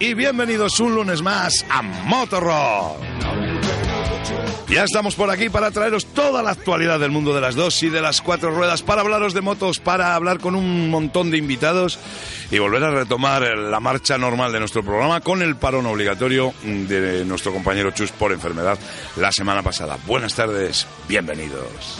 y bienvenidos un lunes más a Motorrock. Ya estamos por aquí para traeros toda la actualidad del mundo de las dos y de las cuatro ruedas, para hablaros de motos, para hablar con un montón de invitados y volver a retomar la marcha normal de nuestro programa con el parón obligatorio de nuestro compañero Chus por enfermedad la semana pasada. Buenas tardes, bienvenidos.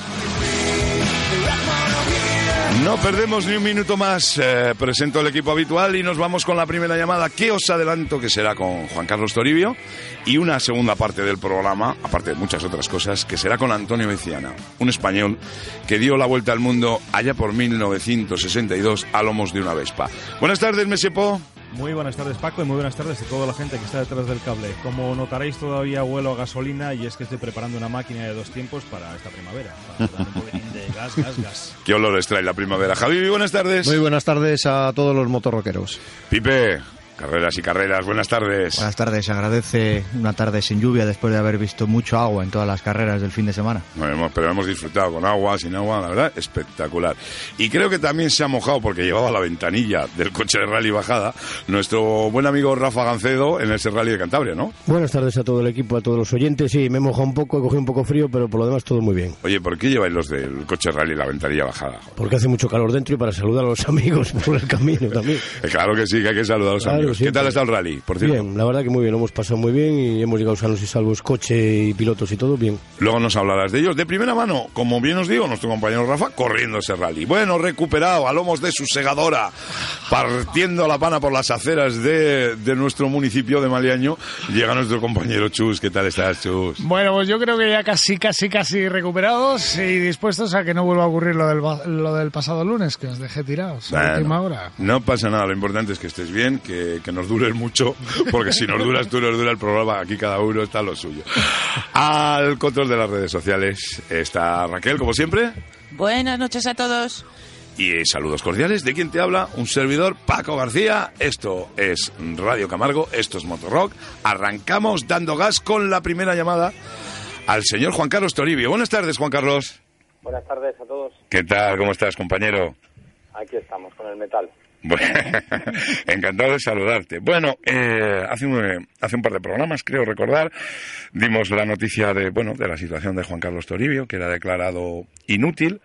No perdemos ni un minuto más. Eh, presento el equipo habitual y nos vamos con la primera llamada que os adelanto que será con Juan Carlos Toribio y una segunda parte del programa, aparte de muchas otras cosas, que será con Antonio Veciana, un español que dio la vuelta al mundo allá por 1962 a lomos de una Vespa. Buenas tardes, Mesepo. Muy buenas tardes Paco y muy buenas tardes a toda la gente que está detrás del cable. Como notaréis todavía huelo a gasolina y es que estoy preparando una máquina de dos tiempos para esta primavera. Para darle un poquitín de gas, gas, gas. ¿Qué olores trae la primavera? Javi, buenas tardes. Muy buenas tardes a todos los motorroqueros. Pipe, carreras y carreras, buenas tardes. Buenas tardes, se agradece una tarde sin lluvia después de haber visto mucho agua en todas las carreras del fin de semana. Bueno, hemos- pero hemos disfrutado con agua, sin agua, la verdad, espectacular. Y creo que también se ha mojado porque llevaba la ventanilla del coche de rally bajada nuestro buen amigo Rafa Gancedo en ese rally de Cantabria, ¿no? Buenas tardes a todo el equipo, a todos los oyentes. Sí, me he mojado un poco, he cogido un poco frío, pero por lo demás todo muy bien. Oye, ¿por qué lleváis los del coche de rally la ventanilla bajada? Porque hace mucho calor dentro y para saludar a los amigos por el camino también. Eh, Claro que sí, que hay que saludar a los Claro, amigos. ¿Qué siempre. tal está el rally, por cierto? Bien, la verdad que muy bien, lo hemos pasado muy bien y hemos llegado sanos y salvos, coche y pilotos y todo bien. Luego nos hablarás de ellos de primera mano, como bien os digo, nuestro compañero Rafa corriendo ese rally. Bueno, recuperado a lomos de su segadora, partiendo la pana por las aceras de, de nuestro municipio de Maliaño, llega nuestro compañero Chus. ¿Qué tal estás, Chus? Bueno, pues yo creo que ya casi, casi, casi recuperados y dispuestos a que no vuelva a ocurrir lo del, ba- lo del pasado lunes, que os dejé tirados a Bueno, última hora. No pasa nada, lo importante es que estés bien, que, que nos dures mucho, porque si nos duras tú, nos dura el programa, aquí cada uno está a lo suyo. Al control de las redes sociales está Raquel, como siempre. Buenas noches a todos. Y saludos cordiales de quien te habla, un servidor, Paco García. Esto es Radio Camargo, esto es Motorrock. Arrancamos dando gas con la primera llamada al señor Juan Carlos Toribio. Buenas tardes, Juan Carlos. Buenas tardes a todos. ¿Qué tal? ¿Cómo estás, compañero? Aquí estamos con el metal. Bueno, encantado de saludarte. Bueno, eh, hace, un, hace un par de programas, creo recordar, dimos la noticia de, bueno, de la situación de Juan Carlos Toribio, que era declarado inútil,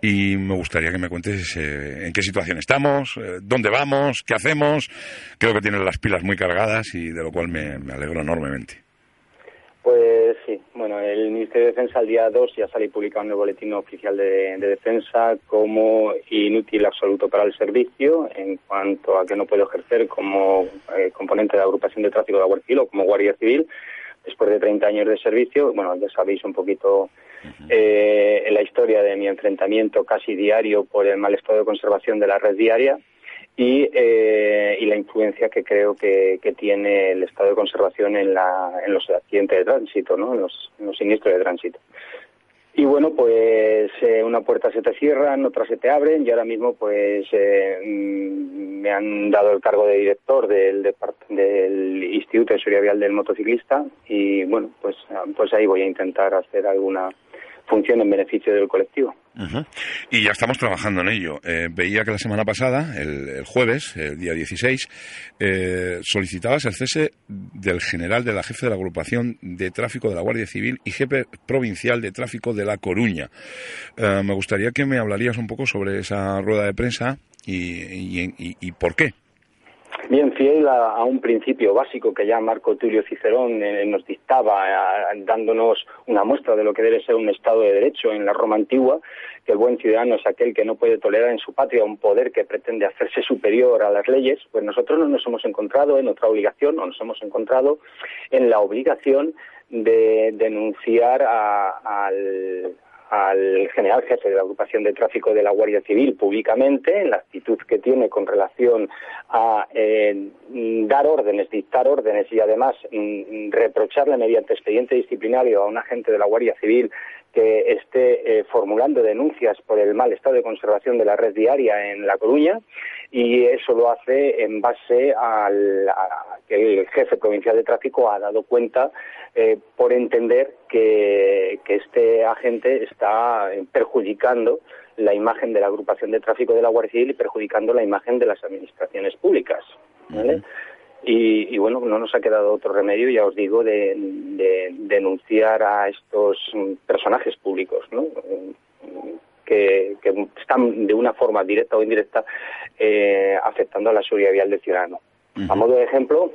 y me gustaría que me cuentes eh, en qué situación estamos, eh, dónde vamos, qué hacemos. Creo que tienes las pilas muy cargadas y de lo cual me, me alegro enormemente. Pues sí, bueno, el Ministerio de Defensa el día 2 ya sale publicado en el Boletín Oficial de, de Defensa como inútil absoluto para el servicio en cuanto a que no puede ejercer como eh, componente de la agrupación de tráfico de la Guardia Civil o como Guardia Civil después de 30 años de servicio. Bueno, ya sabéis un poquito eh, la historia de mi enfrentamiento casi diario por el mal estado de conservación de la red diaria y, eh, y la influencia que creo que, que tiene el estado de conservación en, la, en los accidentes de tránsito, ¿no? en, los, en los siniestros de tránsito. Y bueno, pues eh, una puerta se te cierran, otras se te abren y ahora mismo pues eh, mm, me han dado el cargo de director del, del Instituto de Seguridad Vial del Motociclista y bueno, pues, ah, pues ahí voy a intentar hacer alguna función en beneficio del colectivo. Y ya estamos trabajando en ello. Eh, veía que la semana pasada, el, jueves, el día 16, eh, solicitabas el cese del general de la jefe de la agrupación de tráfico de la Guardia Civil y jefe provincial de tráfico de La Coruña. Eh, me gustaría que me hablarías un poco sobre esa rueda de prensa y- y- y por qué. Bien, fiel a, un principio básico que ya Marco Tulio Cicerón eh, nos dictaba, eh, dándonos una muestra de lo que debe ser un Estado de Derecho en la Roma antigua, que el buen ciudadano es aquel que no puede tolerar en su patria un poder que pretende hacerse superior a las leyes, pues nosotros no nos hemos encontrado en otra obligación, o nos hemos encontrado en la obligación de denunciar a- al, al general jefe de la agrupación de tráfico de la Guardia Civil públicamente en la actitud que tiene con relación a eh, dar órdenes, dictar órdenes y además mm, reprocharle mediante expediente disciplinario a un agente de la Guardia Civil que esté eh, formulando denuncias por el mal estado de conservación de la red diaria en La Coruña y eso lo hace en base al, a que el jefe provincial de tráfico ha dado cuenta eh, por entender que, que este agente está perjudicando la imagen de la agrupación de tráfico de la Guardia Civil y perjudicando la imagen de las administraciones públicas. ¿vale? Y, y, bueno, no nos ha quedado otro remedio, ya os digo, de, de denunciar a estos personajes públicos, ¿no? Que, que, están de una forma directa o indirecta eh, afectando a la seguridad vial del ciudadano. Uh -huh. A modo de ejemplo,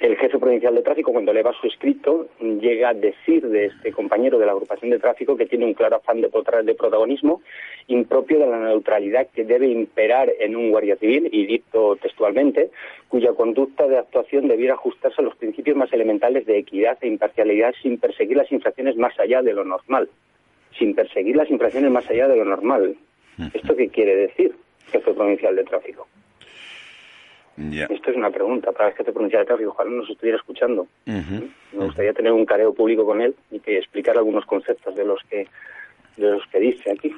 el jefe provincial de tráfico, cuando le va su escrito, llega a decir de este compañero de la agrupación de tráfico que tiene un claro afán de, de protagonismo impropio de la neutralidad que debe imperar en un guardia civil, y dicto textualmente, cuya conducta de actuación debiera ajustarse a los principios más elementales de equidad e imparcialidad sin perseguir las infracciones más allá de lo normal. Sin perseguir las infracciones más allá de lo normal. ¿Esto qué quiere decir, jefe provincial de tráfico? Yeah. Esto es una pregunta para el jefe provincial de tráfico. Ojalá nos estuviera escuchando. Uh -huh. Me gustaría tener un careo público con él y que explicar algunos conceptos de los que de los que dice aquí.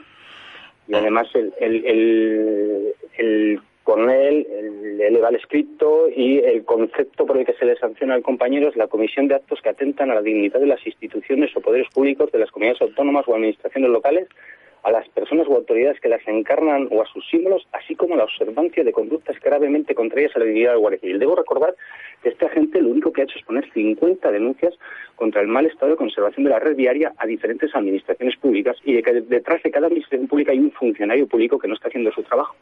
Y además el, el, el, el con él el, eleva el escrito y el concepto por el que se le sanciona al compañero es la comisión de actos que atentan a la dignidad de las instituciones o poderes públicos de las comunidades autónomas o administraciones locales a las personas o autoridades que las encarnan o a sus símbolos, así como la observancia de conductas gravemente contrarias a la dignidad del Guardia Civil. Debo recordar que este agente lo único que ha hecho es poner 50 denuncias contra el mal estado de conservación de la red viaria a diferentes administraciones públicas y de que detrás de cada administración pública hay un funcionario público que no está haciendo su trabajo.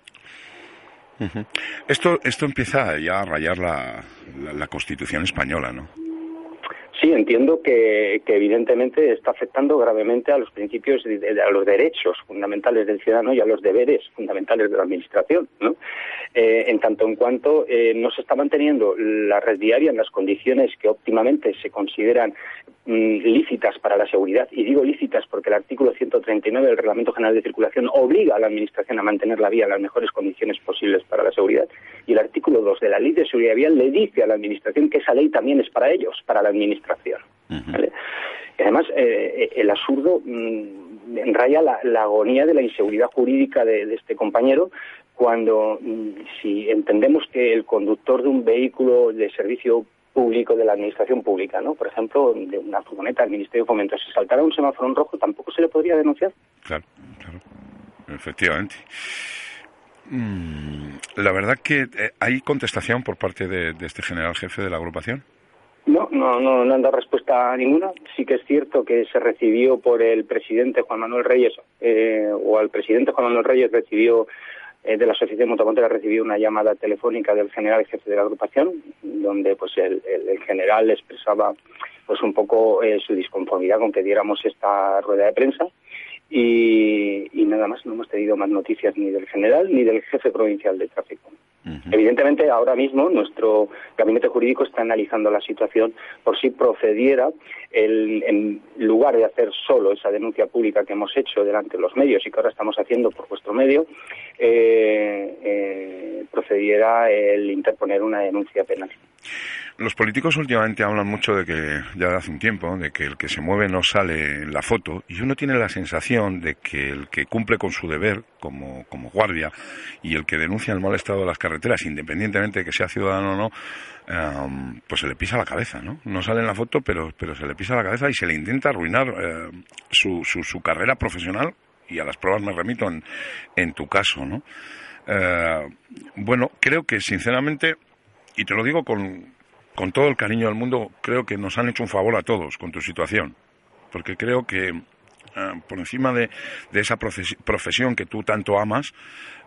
Esto, esto empieza ya a rayar la, la Constitución española, ¿no? Sí, entiendo que, evidentemente está afectando gravemente a los principios, a los derechos fundamentales del ciudadano y a los deberes fundamentales de la Administración. Eh, en tanto en cuanto eh, no se está manteniendo la red diaria en las condiciones que óptimamente se consideran mm, lícitas para la seguridad, y digo lícitas porque el artículo 139 del Reglamento General de Circulación obliga a la Administración a mantener la vía en las mejores condiciones posibles para la seguridad, y el artículo 2 de la Ley de Seguridad Vial le dice a la Administración que esa ley también es para ellos, para la Administración. Uh -huh. ¿vale? Y además, eh, el absurdo mmm, raya la, la, agonía de la inseguridad jurídica de, de este compañero cuando, mmm, si entendemos que el conductor de un vehículo de servicio público de la administración pública, ¿no? Por ejemplo, de una furgoneta del Ministerio de Fomento, si saltara un semáforo en rojo, tampoco se le podría denunciar. Claro, claro, efectivamente. Mm, la verdad que eh, hay contestación por parte de, de este general jefe de la agrupación. No, no, no, no han dado respuesta ninguna. Sí que es cierto que se recibió por el presidente Juan Manuel Reyes, eh, o al presidente Juan Manuel Reyes recibió, eh, de la Asociación Motomontera recibió una llamada telefónica del general jefe de la agrupación, donde pues el, el, el general expresaba pues un poco eh, su disconformidad con que diéramos esta rueda de prensa. Y, y nada más, no hemos tenido más noticias ni del general ni del jefe provincial de tráfico. Uh -huh. Evidentemente, ahora mismo nuestro gabinete jurídico está analizando la situación por si procediera, el, en lugar de hacer solo esa denuncia pública que hemos hecho delante de los medios y que ahora estamos haciendo por vuestro medio, eh, eh, procediera el interponer una denuncia penal. Los políticos últimamente hablan mucho de que, ya de hace un tiempo, de que el que se mueve no sale en la foto, y uno tiene la sensación de que el que cumple con su deber como, como guardia y el que denuncia el mal estado de las carreteras, independientemente de que sea ciudadano o no, pues se le pisa la cabeza, ¿no? No sale en la foto, pero, pero se le pisa la cabeza y se le intenta arruinar uh, su, su, su, carrera profesional, y a las pruebas me remito en, en tu caso, ¿no? Uh, bueno, creo que sinceramente, y te lo digo con, con todo el cariño del mundo, creo que nos han hecho un favor a todos con tu situación. Porque creo que eh, por encima de, esa profesión que tú tanto amas,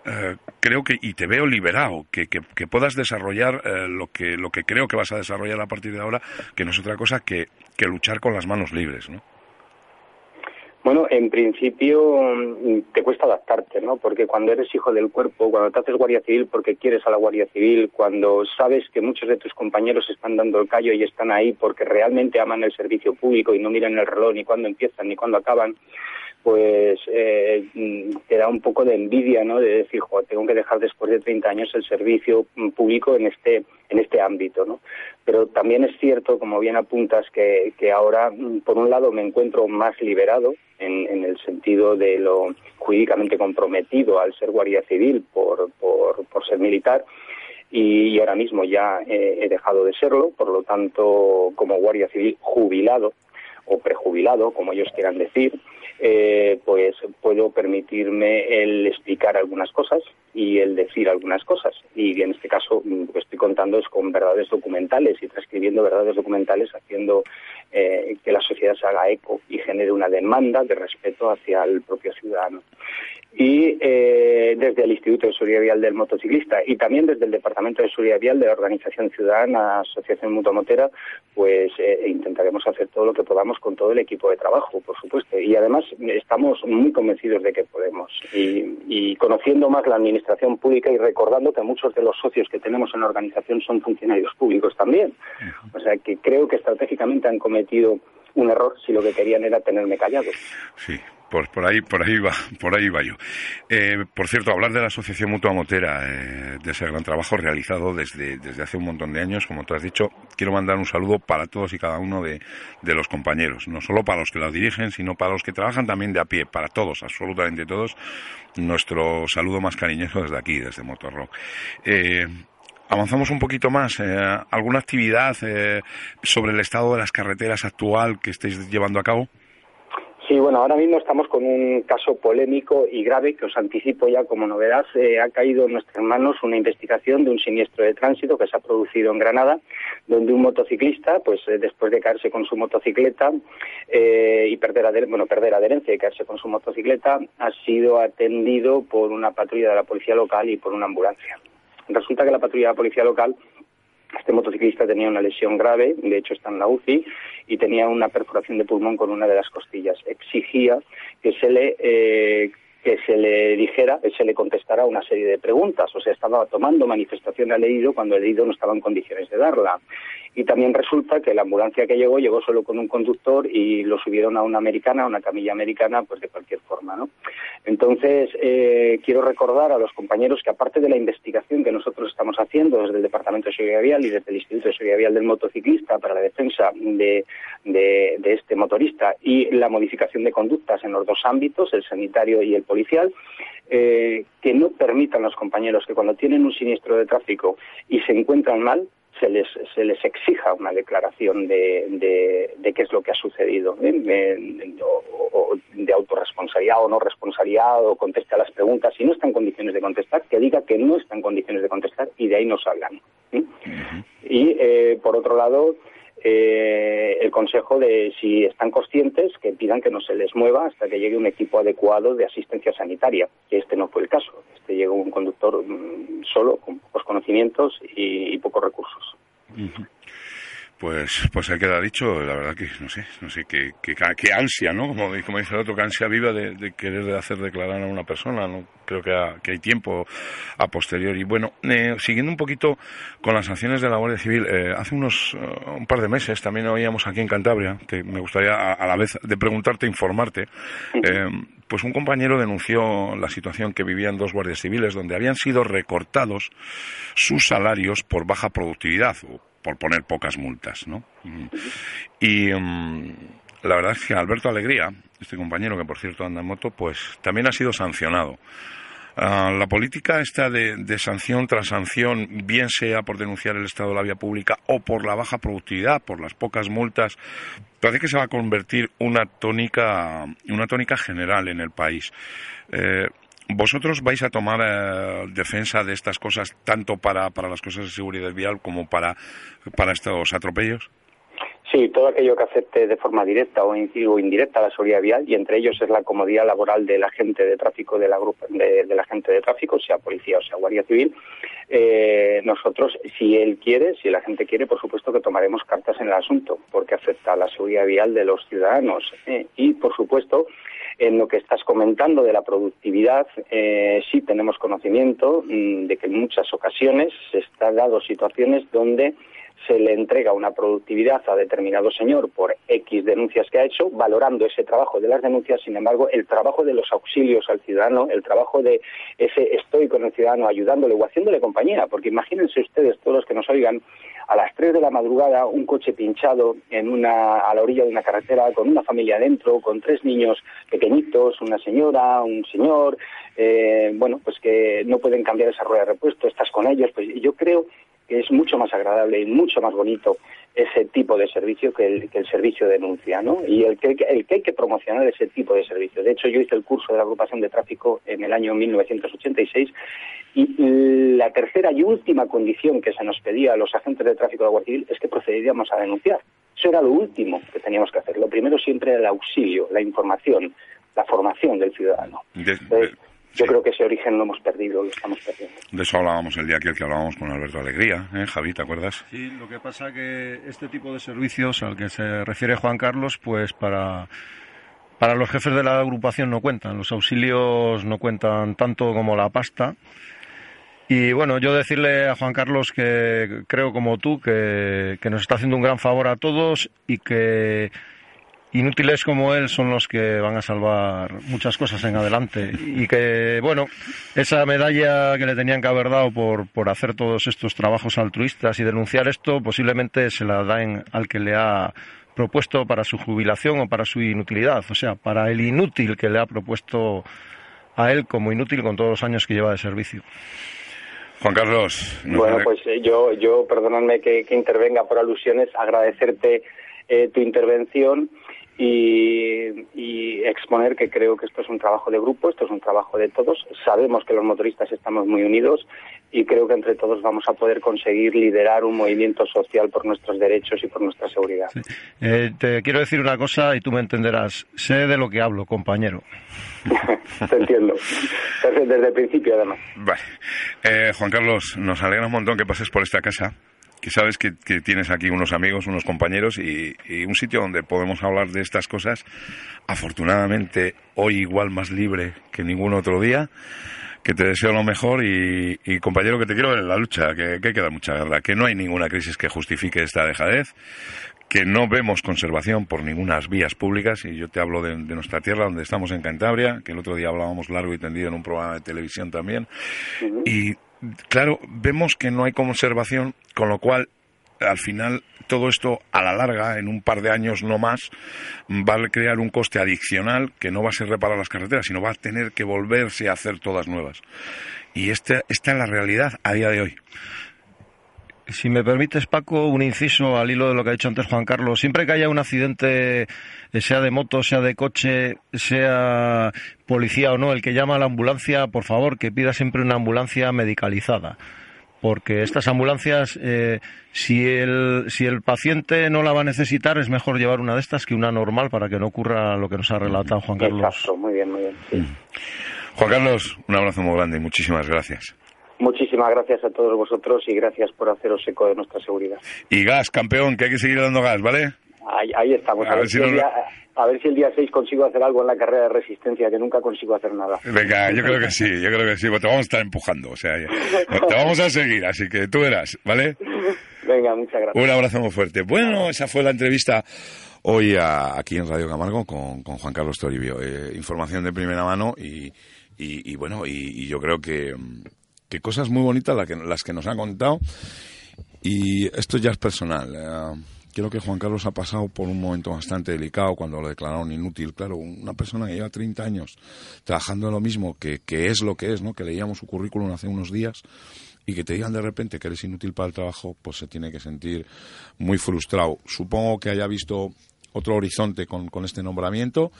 eh, creo que, y te veo liberado, que, que, que puedas desarrollar eh, lo, que, lo que creo que vas a desarrollar a partir de ahora, que no es otra cosa que, que luchar con las manos libres, ¿no? Bueno, en principio mm, te cuesta adaptarte, ¿no? Porque cuando eres hijo del cuerpo, cuando te haces guardia civil porque quieres a la guardia civil, cuando sabes que muchos de tus compañeros están dando el callo y están ahí porque realmente aman el servicio público y no miran el reloj ni cuándo empiezan ni cuándo acaban, pues eh, te da un poco de envidia, ¿no? De decir, jo, tengo que dejar después de 30 años el servicio mm, público en este en este ámbito, ¿no? Pero también es cierto, como bien apuntas, que, que ahora, mm, por un lado, me encuentro más liberado en, en el sentido de lo jurídicamente comprometido al ser guardia civil por, por, ser militar, y, y ahora mismo ya eh, he dejado de serlo, por lo tanto, como guardia civil jubilado o prejubilado, como ellos quieran decir, eh, pues puedo permitirme el explicar algunas cosas y el decir algunas cosas. Y en este caso lo que estoy contando es con verdades documentales y transcribiendo verdades documentales, haciendo eh, que la sociedad se haga eco y genere una demanda de respeto hacia el propio ciudadano y eh, desde el Instituto de Seguridad Vial del Motociclista y también desde el Departamento de Seguridad Vial de la Organización Ciudadana Asociación Mutua Motera, pues eh, intentaremos hacer todo lo que podamos con todo el equipo de trabajo, por supuesto. Y además estamos muy convencidos de que podemos. Y conociendo más la Administración Pública y recordando que muchos de los socios que tenemos en la organización son funcionarios públicos también. O sea que creo que estratégicamente han cometido un error si lo que querían era tenerme callado. Sí, pues por ahí, por ahí va, por ahí va yo. Eh, por cierto, hablar de la Asociación Mutua Motera, eh, de ese gran trabajo realizado desde, desde hace un montón de años, como tú has dicho, quiero mandar un saludo para todos y cada uno de, de los compañeros, no solo para los que la dirigen, sino para los que trabajan también de a pie, para todos, absolutamente todos, nuestro saludo más cariñoso desde aquí, desde Motorrock. Eh, Avanzamos un poquito más. Eh, ¿Alguna actividad eh, sobre el estado de las carreteras actual que estéis llevando a cabo? Sí, bueno, ahora mismo estamos con un caso polémico y grave que os anticipo ya como novedad. Eh, ha caído en nuestras manos una investigación de un siniestro de tránsito que se ha producido en Granada, donde un motociclista, pues eh, después de caerse con su motocicleta eh, y perder, ader bueno, perder adherencia y caerse con su motocicleta, ha sido atendido por una patrulla de la policía local y por una ambulancia. Resulta que la patrulla de la policía local este motociclista tenía una lesión grave, de hecho está en la UCI, y tenía una perforación de pulmón con una de las costillas. Exigía que se le eh, que se le dijera, que se le contestara una serie de preguntas. O sea, estaba tomando manifestación al herido cuando el herido no estaba en condiciones de darla. Y también resulta que la ambulancia que llegó llegó solo con un conductor y lo subieron a una americana, a una camilla americana, pues de cualquier forma, ¿no? Entonces, eh, quiero recordar a los compañeros que aparte de la investigación que nosotros estamos haciendo desde el Departamento de Seguridad Vial y desde el Instituto de Seguridad Vial del Motociclista para la defensa de, de, este motorista y la modificación de conductas en los dos ámbitos, el sanitario y el policial, eh, que no permitan a los compañeros que cuando tienen un siniestro de tráfico y se encuentran mal, se les, se les exija una declaración de, de, de qué es lo que ha sucedido, ¿eh? de, o, o de autorresponsabilidad o no responsabilidad, o conteste a las preguntas. Si no está en condiciones de contestar, que diga que no está en condiciones de contestar y de ahí no salgan. ¿eh? Y, eh, por otro lado, eh, el consejo de si están conscientes que pidan que no se les mueva hasta que llegue un equipo adecuado de asistencia sanitaria, que este no fue el caso. Este llegó un conductor mm, solo, con pocos conocimientos y, y pocos recursos. Pues, pues ahí queda dicho, la verdad que no sé, no sé qué, qué, qué ansia, ¿no? Como, como dice el otro, que ansia viva de, de querer hacer declarar a una persona, ¿no? Creo que, ha- que hay tiempo a posteriori. Bueno, eh, siguiendo un poquito con las sanciones de la Guardia Civil, eh, hace unos eh, un par de meses también oíamos aquí en Cantabria, que me gustaría a, a la vez de preguntarte, informarte, eh, pues un compañero denunció la situación que vivían dos guardias civiles donde habían sido recortados sus salarios por baja productividad o por poner pocas multas, ¿no? Mm. Y mm, la verdad es que Alberto Alegría, este compañero que por cierto anda en moto, pues también ha sido sancionado. Ah, la política esta de, sanción tras sanción, bien sea por denunciar el estado de la vía pública o por la baja productividad, por las pocas multas, parece que se va a convertir una tónica, una tónica general en el país. Eh, ¿Vosotros vais a tomar eh, defensa de estas cosas tanto para, para las cosas de seguridad vial como para, para estos atropellos? Sí, todo aquello que afecte de forma directa o in- o indirecta la seguridad vial y entre ellos es la comodidad laboral del agente de tráfico de la grupa, de, del agente de tráfico, sea policía o sea guardia civil. Eh, nosotros, si él quiere, si la gente quiere, por supuesto que tomaremos cartas en el asunto, porque afecta a la seguridad vial de los ciudadanos. eh, y, por supuesto, en lo que estás comentando de la productividad, eh, sí tenemos conocimiento mm, de que en muchas ocasiones se están dado situaciones donde se le entrega una productividad a determinado señor por X denuncias que ha hecho, valorando ese trabajo de las denuncias, sin embargo, el trabajo de los auxilios al ciudadano, el trabajo de ese estoy con el ciudadano ayudándole o haciéndole compañía, porque imagínense ustedes, todos los que nos oigan, a las 3 de la madrugada un coche pinchado en una, a la orilla de una carretera con una familia dentro, con tres niños pequeñitos, una señora, un señor, eh, bueno, pues que no pueden cambiar esa rueda de repuesto, estás con ellos, pues yo creo que es mucho más agradable y mucho más bonito ese tipo de servicio que el, que el servicio de denuncia, ¿no? Y el que, el que hay que promocionar ese tipo de servicio. De hecho, yo hice el curso de la agrupación de tráfico en el año 1986 y la tercera y última condición que se nos pedía a los agentes de tráfico de la Guardia Civil es que procederíamos a denunciar. Eso era lo último que teníamos que hacer. Lo primero siempre era el auxilio, la información, la formación del ciudadano. Entonces, yo creo que ese origen lo hemos perdido, lo estamos perdiendo. De eso hablábamos el día aquel que hablábamos con Alberto Alegría, ¿eh, Javi? ¿Te acuerdas? Sí, lo que pasa que este tipo de servicios al que se refiere Juan Carlos, pues para, para los jefes de la agrupación no cuentan, los auxilios no cuentan tanto como la pasta. Y bueno, yo decirle a Juan Carlos que creo como tú que, que nos está haciendo un gran favor a todos y que inútiles como él son los que van a salvar muchas cosas en adelante. Y que bueno esa medalla que le tenían que haber dado por, por hacer todos estos trabajos altruistas y denunciar esto posiblemente se la den al que le ha propuesto para su jubilación o para su inutilidad. O sea para el inútil que le ha propuesto a él como inútil con todos los años que lleva de servicio. Juan Carlos. Bueno, pues eh, yo, yo perdóname que, que intervenga por alusiones, agradecerte eh, tu intervención y, y exponer que creo que esto es un trabajo de grupo, esto es un trabajo de todos. Sabemos que los motoristas estamos muy unidos y creo que entre todos vamos a poder conseguir liderar un movimiento social por nuestros derechos y por nuestra seguridad. Eh, te quiero decir una cosa y tú me entenderás sé de lo que hablo compañero Te entiendo. Desde, desde el principio, además. Vale. Eh, Juan Carlos, nos alegra un montón que pases por esta casa, que sabes que, que tienes aquí unos amigos, unos compañeros y, y un sitio donde podemos hablar de estas cosas, afortunadamente hoy igual más libre que ningún otro día. Que te deseo lo mejor y, y, compañero que te quiero ver en la lucha, que, que queda mucha guerra, que no hay ninguna crisis que justifique esta dejadez, que no vemos conservación por ninguna vías públicas, y yo te hablo de, de nuestra tierra, donde estamos en Cantabria, que el otro día hablábamos largo y tendido en un programa de televisión también, y claro, vemos que no hay conservación, con lo cual al final todo esto a la larga, en un par de años no más, va a crear un coste adicional que no va a ser reparar las carreteras, sino va a tener que volverse a hacer todas nuevas. Y esta, esta es la realidad a día de hoy. Si me permites, Paco, un inciso al hilo de lo que ha dicho antes Juan Carlos. Siempre que haya un accidente, eh, sea de moto, sea de coche, sea policía o no, el que llama a la ambulancia, por favor, que pida siempre una ambulancia medicalizada. Porque estas ambulancias, eh, si, el, si el paciente no la va a necesitar, es mejor llevar una de estas que una normal para que no ocurra lo que nos ha relatado Juan Carlos. Exacto, muy bien, muy bien. sí. Juan Carlos, un abrazo muy grande y muchísimas gracias. Muchísimas gracias a todos vosotros y gracias por haceros eco de nuestra seguridad. Y gas, campeón, que hay que seguir dando gas, ¿vale? Ahí, ahí estamos. A A, ver ver si si el no- día, a ver si el día 6 consigo hacer algo en la carrera de resistencia, que nunca consigo hacer nada. Venga, yo creo que sí, yo creo que sí, te vamos a estar empujando, o sea, te vamos a seguir, así que tú verás, ¿vale? Venga, muchas gracias. Un abrazo muy fuerte. Bueno, esa fue la entrevista hoy a- aquí en Radio Camargo con, con Juan Carlos Toribio. Eh, información de primera mano y, y- y bueno, y, y yo creo que, mm, que cosas muy bonitas las que, las que nos ha contado. Y esto ya es personal. eh, que Juan Carlos ha pasado por un momento bastante delicado cuando lo declararon inútil. Claro, una persona que lleva 30 años trabajando en lo mismo, que, que es lo que es, ¿no? Que leíamos su currículum hace unos días y que te digan de repente que eres inútil para el trabajo, pues se tiene que sentir muy frustrado. Supongo que haya visto otro horizonte con, con este nombramiento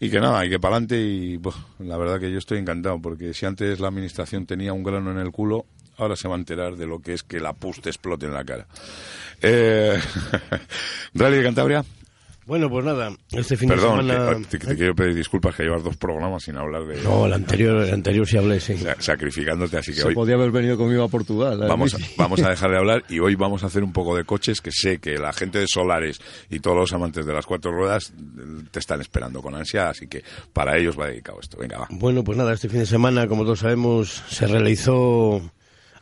y que nada, y que para adelante y la verdad que yo estoy encantado porque si antes la administración tenía un grano en el culo, ahora se va a enterar de lo que es que la pus te explote en la cara. Eh, Rally de Cantabria. Bueno, pues nada, este fin Perdón, de semana... que- te, te quiero pedir disculpas que llevas dos programas sin hablar de No, el anterior, el anterior sí hablé, sí. sa- sacrificándote, así que Se hoy podía haber venido conmigo a Portugal. ¿eh? vamos a, vamos a dejar de hablar y hoy vamos a hacer un poco de coches que sé que la gente de Solares y todos los amantes de las cuatro ruedas eh, te están esperando con ansia, así que para ellos va dedicado esto. Venga, va. Bueno, pues nada, este fin de semana, como todos sabemos, se realizó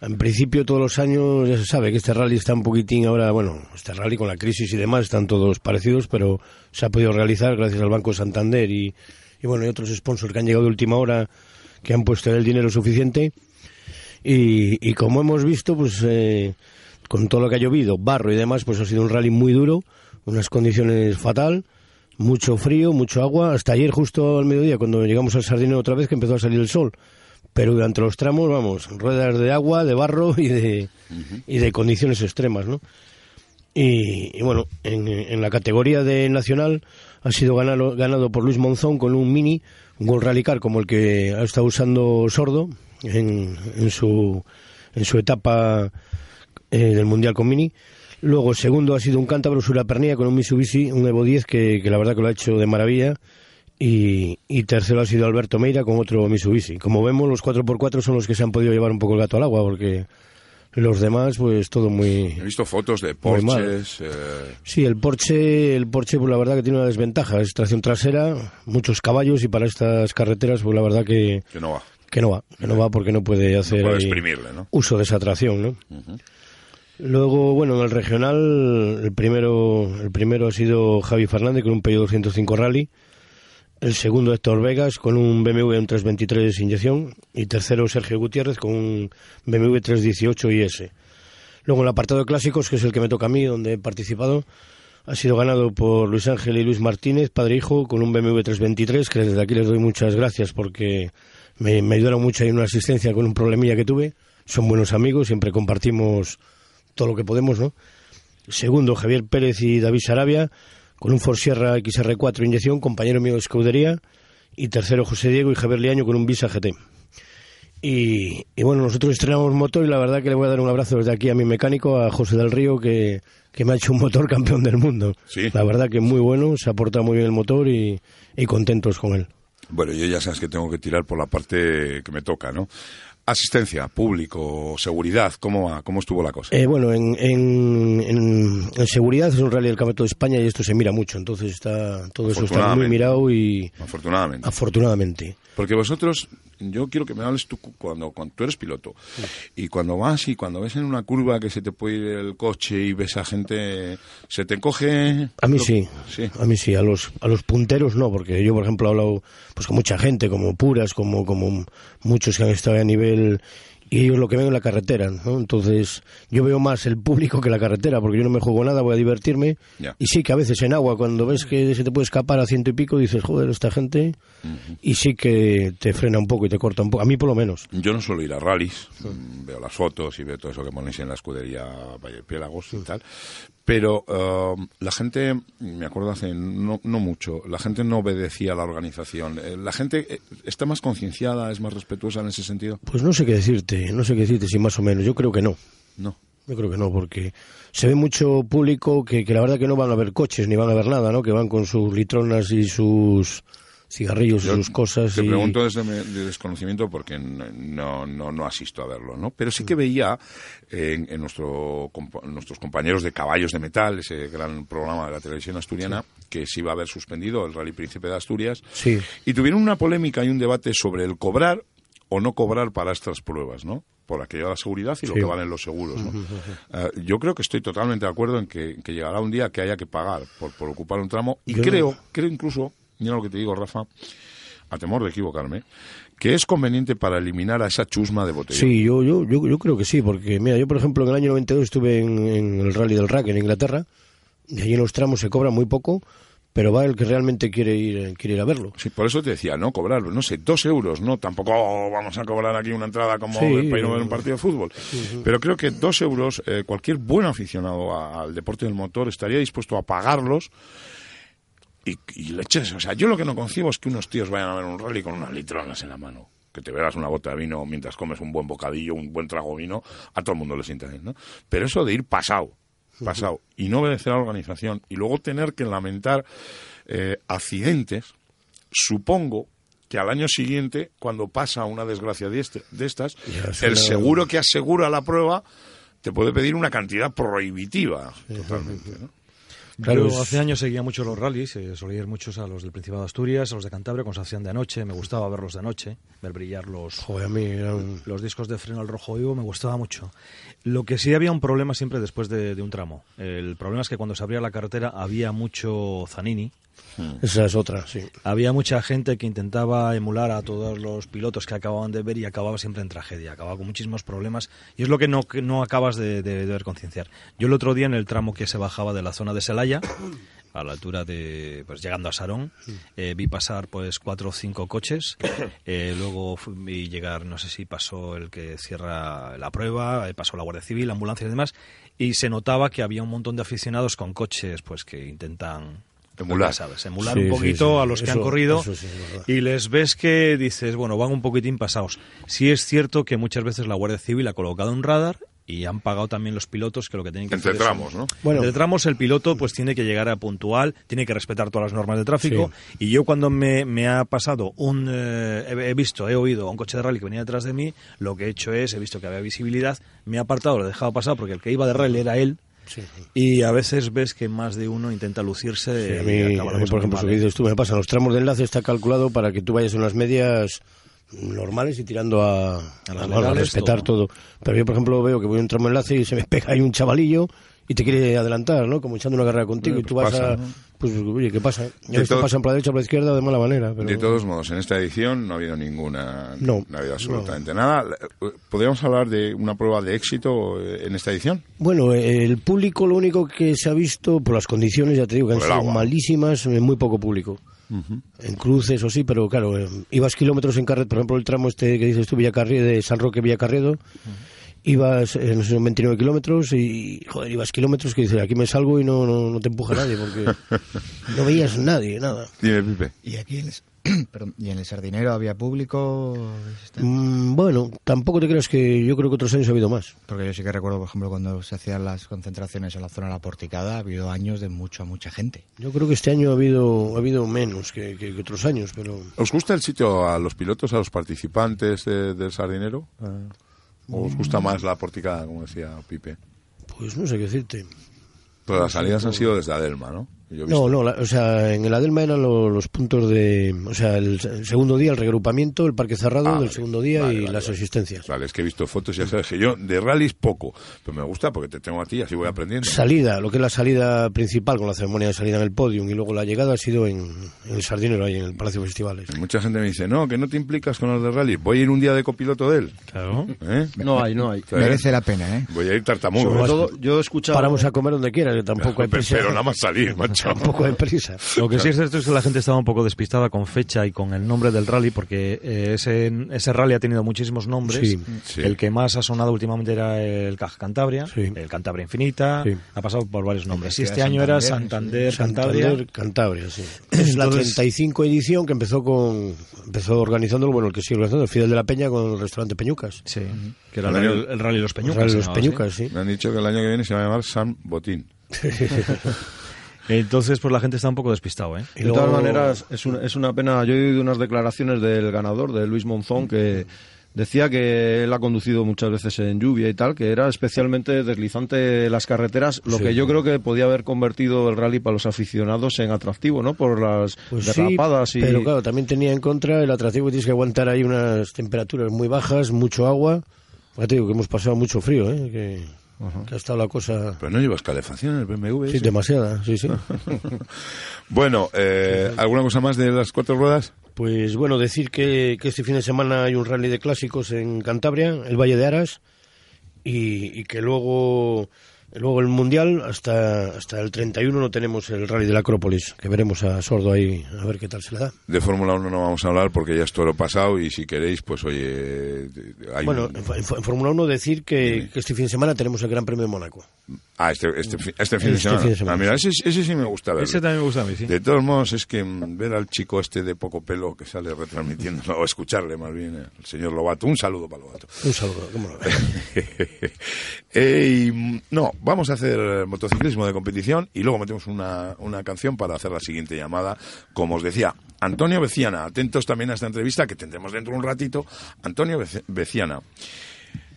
En principio, todos los años ya se sabe que este rally está un poquitín ahora, bueno, este rally con la crisis y demás están todos parecidos, pero se ha podido realizar gracias al Banco Santander y, y bueno, y otros sponsors que han llegado de última hora que han puesto el dinero suficiente. Y, y como hemos visto, pues eh, con todo lo que ha llovido, barro y demás, pues ha sido un rally muy duro, unas condiciones fatal, mucho frío, mucho agua. Hasta ayer, justo al mediodía, cuando llegamos al Sardinero otra vez, que empezó a salir el sol. Pero durante los tramos, vamos, ruedas de agua, de barro y de, y de condiciones extremas, ¿no? Y, y bueno, en, en la categoría de nacional ha sido ganado, ganado por Luis Monzón con un mini, un Gol Rally Car como el que ha estado usando Sordo en, en su, en su etapa eh, del Mundial con Mini. Luego, segundo ha sido un cántabro Surapernía con un Mitsubishi, un Evo 10 que, que la verdad que lo ha hecho de maravilla. Y, y tercero ha sido Alberto Meira con otro Mitsubishi. Como vemos, los 4x4 son los que se han podido llevar un poco el gato al agua, porque los demás, pues todo muy... He visto fotos de. Porsches. eh, Sí, el Porsche, el Porsche, pues la verdad que tiene una desventaja, es tracción trasera, muchos caballos y para estas carreteras, pues la verdad que, que no va. que no va, que no va porque no puede hacer puede ¿no? uso de esa tracción, ¿no? Luego, bueno, en el regional, el primero, el primero ha sido Javi Fernández con un Peugeot 205 Rally. El segundo Héctor Vegas con un BMW un 323 inyección. Y tercero Sergio Gutiérrez con un BMW 318 IS. Luego en el apartado de clásicos, que es el que me toca a mí, donde he participado, ha sido ganado por Luis Ángel y Luis Martínez, padre e hijo, con un BMW 323, que desde aquí les doy muchas gracias porque me, me ayudaron mucho en una asistencia con un problemilla que tuve. Son buenos amigos, siempre compartimos todo lo que podemos, ¿no? Segundo, Javier Pérez y David Sarabia, con un Ford Sierra XR4 inyección, compañero mío de escudería. Y tercero, José Diego y Javier con un Visa GT. Y, y bueno, nosotros estrenamos motor y la verdad que le voy a dar un abrazo desde aquí a mi mecánico, a José del Río, que, que me ha hecho un motor campeón del mundo. Sí. La verdad que muy bueno, se ha portado muy bien el motor y, y contentos con él. Bueno, yo ya sabes que tengo que tirar por la parte que me toca, ¿no? Asistencia, público, seguridad, ¿cómo va? ¿Cómo estuvo la cosa? Eh, bueno, en, en, en- en seguridad es un rally del Campeonato de España y esto se mira mucho, entonces está todo eso está muy mirado y Afortunadamente. afortunadamente. Porque vosotros, yo quiero que me hables tú cu- cuando, cuando tú eres piloto y cuando vas y cuando ves en una curva que se te puede ir el coche y ves a gente, se te encoge. A mí lo- sí, Sí. a mí sí, a los, a los punteros no, porque yo, por ejemplo, he hablado pues, con mucha gente, como Puras, como, como muchos que han estado a nivel, y ellos lo que ven en la carretera, ¿no? Entonces, yo veo más el público que la carretera, porque yo no me juego nada, voy a divertirme, y sí que a veces en agua, cuando ves que se te puede escapar a ciento y pico, dices, joder, esta gente, y sí que te frena un poco y te corta un poco, a mí por lo menos. Yo no suelo ir a rallies, veo las fotos y veo todo eso que ponéis en la escudería Valle Piélagos y tal, pero eh, la gente, me acuerdo hace no, no mucho, la gente no obedecía a la organización. Eh, la gente eh, está más concienciada, es más respetuosa en ese sentido. Pues no sé qué decirte, no sé qué decirte, si más o menos, yo creo que no. No. Yo creo que no, porque se ve mucho público que, que la verdad que no van a ver coches ni van a ver nada, ¿no? Que van con sus litronas y sus cigarrillos Yo y sus cosas. Te y... pregunto desde mi de desconocimiento porque no, no, no asisto a verlo, ¿no? Pero sí que veía en, en nuestro, compa- nuestros compañeros de Caballos de Metal, ese gran programa de la televisión asturiana, que se iba a haber suspendido el Rally Príncipe de Asturias, Sí. y tuvieron una polémica y un debate sobre el cobrar o no cobrar para estas pruebas, ¿no? Por aquello de la seguridad y lo Sí. que valen los seguros, ¿no? Eh, yo creo que estoy totalmente de acuerdo en que, que llegará un día que haya que pagar por, por ocupar un tramo y Yo- creo, creo incluso, mira lo que te digo, Rafa, a temor de equivocarme, que es conveniente para eliminar a esa chusma de botellón. Sí, yo, yo, yo, yo creo que sí, porque mira, yo por ejemplo en el año 92 estuve en, en el Rally del Rack en Inglaterra y allí en los tramos se cobra muy poco, pero va el que realmente quiere ir, quiere ir a verlo. Sí, por eso te decía, no cobrar, no sé, dos euros, no, tampoco vamos a cobrar aquí una entrada como Sí, para ir a ver un partido de fútbol. Pero creo que dos euros, eh, cualquier buen aficionado a- al deporte del motor estaría dispuesto a pagarlos y, y leches. O sea, yo lo que no concibo es que unos tíos vayan a ver un rally con unas litronas en la mano. Que te veas una bota de vino mientras comes un buen bocadillo, un buen trago de vino, a todo el mundo le sienta bien, ¿no? Pero eso de ir pasado, pasado, y no obedecer a la organización, y luego tener que lamentar eh, accidentes, supongo que al año siguiente, cuando pasa una desgracia de, este- de estas, el seguro que asegura la prueba te puede pedir una cantidad prohibitiva. Totalmente, ¿no? Claro, Yo es- hace años seguía mucho los rallies, eh, solía ir muchos a los del Principado de Asturias, a los de Cantabria, con Concepción de anoche, me gustaba verlos de noche, ver brillar los, Joder, a mí los discos de freno al rojo vivo, me gustaba mucho. Lo que sí había un problema siempre después de, de un tramo. El problema es que cuando se abría la carretera había mucho Zanini, Esa es otra, sí. había mucha gente que intentaba emular a todos los pilotos que acababan de ver y acababa siempre en tragedia, acababa con muchísimos problemas y es lo que no, que no acabas de, de- de ver concienciar. Yo el otro día en el tramo que se bajaba de la zona de Selaya, a la altura de, pues llegando a Sarón, eh, vi pasar pues cuatro o cinco coches, eh, luego vi llegar, no sé si pasó el que cierra la prueba, eh, pasó la Guardia Civil, ambulancia y demás, y se notaba que había un montón de aficionados con coches pues que intentan Emular. sabes, emular Sí, un poquito sí. a los que Eso- han corrido es y les ves que dices, bueno, van un poquitín pasados. Sí es cierto que muchas veces la Guardia Civil ha colocado un radar y han pagado también los pilotos que lo que tienen que Entre hacer es- tramos, ¿no? Bueno. Entre tramos el piloto pues tiene que llegar a puntual, tiene que respetar todas las normas de tráfico y yo cuando me, me ha pasado un... eh, he, he visto, he oído a un coche de rally que venía detrás de mí, lo que he hecho es, he visto que había visibilidad, me he apartado, lo he dejado pasar porque el que iba de rally era él Sí. y a veces ves que más de uno intenta lucirse Sí, a mí, a por ejemplo, eso que ¿eh? dices tú, me pasa, los tramos de enlace está calculado para que tú vayas en las medias normales y tirando a, A respetar todo. Pero yo, por ejemplo, veo que voy a un tramo de enlace y se me pega ahí un chavalillo y te quiere adelantar, ¿no? Como echando una carrera contigo y tú pues vas pasa, a... ¿no? Pues, oye, ¿qué pasa? Ya todo- pasan por la derecha o por la izquierda de mala manera. Pero... De todos modos, en esta edición no ha habido ninguna, No, no ha habido absolutamente nada. ¿Podríamos hablar de una prueba de éxito eh, en esta edición? Bueno, el público lo único que se ha visto, por las condiciones, ya te digo, que han Por sido agua. malísimas, eh, muy poco público. En cruces o sí, pero claro, eh, ibas kilómetros en carretera, por ejemplo, el tramo este que dices tú, Villacarriedo, de San Roque Villacarriedo, eh, no sé, son 29 kilómetros y, joder, ibas kilómetros que dices, aquí me salgo y no, no, no te empuja nadie, porque no veías nadie, nada. Dime, Pipe. ¿Y aquí en el, perdón, ¿y en el Sardinero había público? Mm, bueno, tampoco te creas que yo creo que otros años ha habido más. Porque yo sí que recuerdo, por ejemplo, cuando se hacían las concentraciones en la zona de la porticada, ha habido años de mucha, mucha gente. Yo creo que este año ha habido, ha habido menos que, que- que otros años, pero... ¿Os gusta el sitio a los pilotos, a los participantes de- del sardinero? Eh, ¿O os gusta más la porticada, como decía Pipe? Pues no sé qué decirte. Pero las salidas han sido desde Adelma, ¿no? Yo No, no, la- o sea, en el Adelma eran lo- los puntos de, o sea, el, el segundo día el regrupamiento, el parque cerrado Ah, del vale. segundo día Vale, y vale, las vale. asistencias. Vale, es que he visto fotos y ya sabes que yo de rallies poco, pero me gusta porque te tengo a ti así voy aprendiendo. Salida, lo que es la salida principal con la ceremonia de salida en el podium y luego la llegada ha sido en, en el Sardinero, ahí en el Palacio de Festivales. Mucha gente me dice, no, que no te implicas con los de rally. Voy a ir un día de copiloto de él. Claro. ¿Eh? No hay, no hay. Merece la pena, ¿eh? Voy a ir tartamudo. Sobre todo, yo he escuchado... Paramos a comer donde quieras, que tampoco hay pero nada más salir, macho. Tampoco hay prisa. Lo que sí es cierto es que la gente estaba un poco despistada con fecha y con el nombre del rally, porque eh, ese, ese rally ha tenido muchísimos nombres. Sí, sí. El que más ha sonado últimamente era el Caja Cantabria, Sí. el Cantabria Infinita, Sí. ha pasado por varios nombres. Y este año era Santander, Cantabria. Santander, Cantabria, sí. Es la Entonces- 35 edición que empezó con empezó organizándolo, bueno, el que sigue organizando, el Fidel de la Peña con el restaurante Peñucas. Sí, que era el, El rally- año- el rally Los Peñucas. Los. Peñucas, sí. Me han dicho que el año que viene se va a llamar San Botín. Entonces, pues la gente está un poco despistado, ¿eh? Y De todas luego- maneras, es una, es una pena. Yo he oído unas declaraciones del ganador, de Luis Monzón, que decía que él ha conducido muchas veces en lluvia y tal, que era especialmente deslizante las carreteras, lo Sí. que yo creo que podía haber convertido el rally para los aficionados en atractivo, ¿no? Por las Pues sí, derrapadas y... pero claro, también tenía en contra el atractivo que tienes que aguantar ahí unas temperaturas muy bajas, mucho agua. Ya te digo que hemos pasado mucho frío, ¿eh? que, que ha estado la cosa... Pero no llevas calefacción en el BMW. Sí, demasiada, sí, sí. Bueno, eh, ¿alguna cosa más de las cuatro ruedas? Pues bueno, decir que, que este fin de semana hay un rally de clásicos en Cantabria, el Valle de Aras, y, y que luego, luego el Mundial, hasta, hasta el 31 no tenemos el rally de la Acrópolis, que veremos a Sordo ahí, a ver qué tal se le da. De Fórmula 1 no vamos a hablar porque ya es todo lo pasado y si queréis, pues oye, hay Bueno, un- en, en Fórmula 1 decir que, que este fin de semana tenemos el Gran Premio de Mónaco. Ah, este, este, este fin, de, Este semana. fin de semana. Ah, mira, ese, ese sí me gusta verlo. Ese también me gusta a mí, sí. De todos modos, es que ver al chico este de poco pelo que sale retransmitiendo, o escucharle más bien, eh, el señor Lobato. Un saludo para Lobato. Un saludo, ¿cómo lo ves? Eh, no, vamos a hacer motociclismo de competición y luego metemos una, una canción para hacer la siguiente llamada. Como os decía, Antonio Beciana, atentos también a esta entrevista que tendremos dentro de un ratito. Antonio Beciana.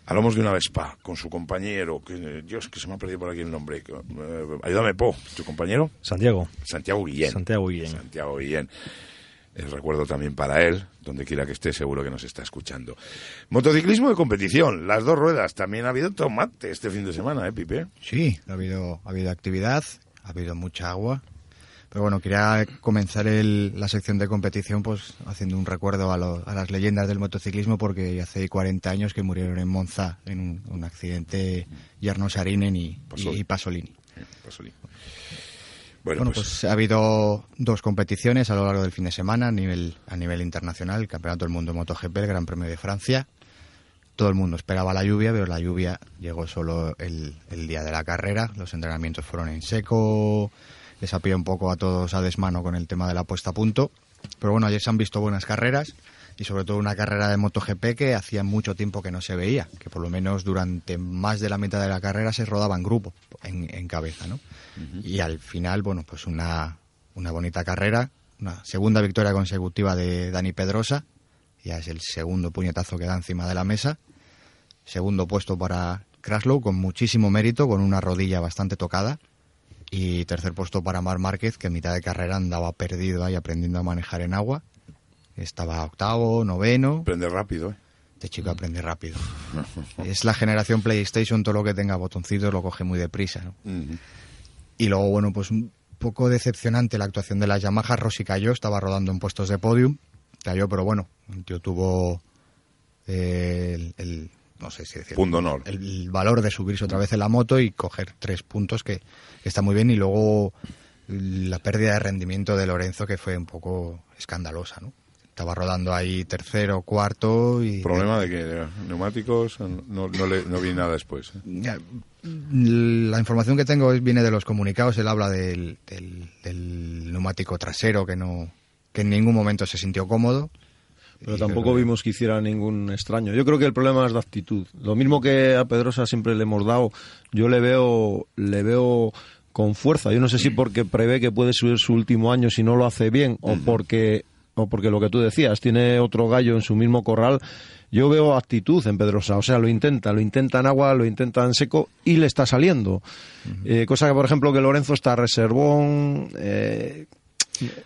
Hablamos de una Vespa con su compañero, que Dios, que se me ha perdido por aquí el nombre. eh, ayúdame, Po, ¿tu compañero? Santiago. Santiago Guillén. Santiago Guillén. Santiago Guillén. El recuerdo también para él, donde quiera que esté, seguro que nos está escuchando. Motociclismo de competición, las dos ruedas. También ha habido tomate este fin de semana, ¿eh, Pipe? Sí, ha habido, ha habido actividad, ha habido mucha agua. Pero bueno, quería comenzar el- la sección de competición pues haciendo un recuerdo a, lo- a las leyendas del motociclismo porque hace 40 años que murieron en Monza en un, un accidente Jarno Sarinen y, y- y Pasolini. Pasolini. Bueno, Bueno, pues, pues, ha habido dos competiciones a lo largo del fin de semana a nivel, a nivel internacional, el Campeonato del Mundo de MotoGP, el Gran Premio de Francia. Todo el mundo esperaba la lluvia, pero la lluvia llegó solo el, el día de la carrera. Los entrenamientos fueron en seco, les apía un poco a todos a desmano con el tema de la puesta a punto. Pero bueno, ayer se han visto buenas carreras y sobre todo una carrera de MotoGP que hacía mucho tiempo que no se veía, que por lo menos durante más de la mitad de la carrera se rodaba en grupo, en, en cabeza, ¿no? Y al final, bueno, pues una, una bonita carrera, una segunda victoria consecutiva de Dani Pedrosa, ya es el segundo puñetazo que da encima de la mesa, segundo puesto para Kraslow con muchísimo mérito, con una rodilla bastante tocada, y tercer puesto para Mar Márquez, que en mitad de carrera andaba perdido ahí aprendiendo a manejar en agua, estaba octavo, noveno, prende rápido, ¿eh? este chico aprende rápido. Es la generación PlayStation, todo lo que tenga botoncitos lo coge muy deprisa, ¿no? Y luego, bueno, pues un poco decepcionante la actuación de las Yamaha. Rossi cayó, estaba rodando en puestos de podium. Cayó, pero bueno, el tío tuvo eh, el, el- no sé si decir, Punto honor. el, el valor de subirse otra vez en la moto y coger tres puntos que, que está muy bien. Y luego la pérdida de rendimiento de Lorenzo que fue un poco escandalosa, ¿no? Estaba rodando ahí tercero, cuarto y... Problema de de neumáticos no, no, le, no vi nada después. ¿eh? La información que tengo es- viene de los comunicados. Él habla del, del- del neumático trasero que no que en ningún momento se sintió cómodo. Pero Y tampoco vimos que hiciera ningún extraño. Yo creo que el problema es de actitud. Lo mismo que a Pedrosa siempre le hemos dado, yo le veo, le veo con fuerza. Yo no sé si porque prevé que puede subir su último año si no lo hace bien o porque o porque lo que tú decías, tiene otro gallo en su mismo corral. Yo veo actitud en Pedrosa, o sea, lo intenta, lo intenta en agua, lo intenta en seco y le está saliendo. Eh, cosa que, por ejemplo, que Lorenzo está reservón. eh,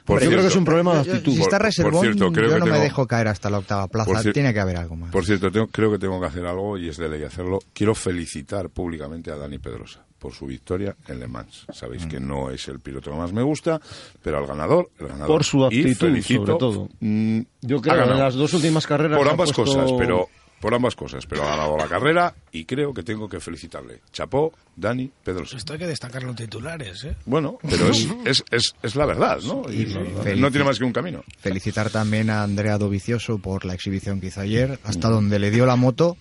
Por yo creo que cierto, es un problema de Yo- actitud. Si está por reservón, cierto, creo yo que no me dejo caer hasta la octava plaza. Cier- Tiene que haber algo más. Por cierto, tengo- creo que tengo que hacer algo y es de ley hacerlo. Quiero felicitar públicamente a Dani Pedrosa por su victoria en Le Mans. Sabéis que no es el piloto que más me gusta, pero al ganador, el ganador. Por su actitud, felicito, sobre todo. mm, Yo creo que en las dos últimas carreras Por ambas puesto- cosas, pero por ambas cosas, pero ha ganado la carrera y creo que tengo que felicitarle. Chapó, Dani Pedrosa. Esto hay que destacarlo en titulares, ¿eh? Bueno, pero es, es, es, es la verdad, ¿no? Y no- felici- no tiene más que un camino. Felicitar también a Andrea Dovicioso por la exhibición que hizo ayer. Hasta donde le dio la moto,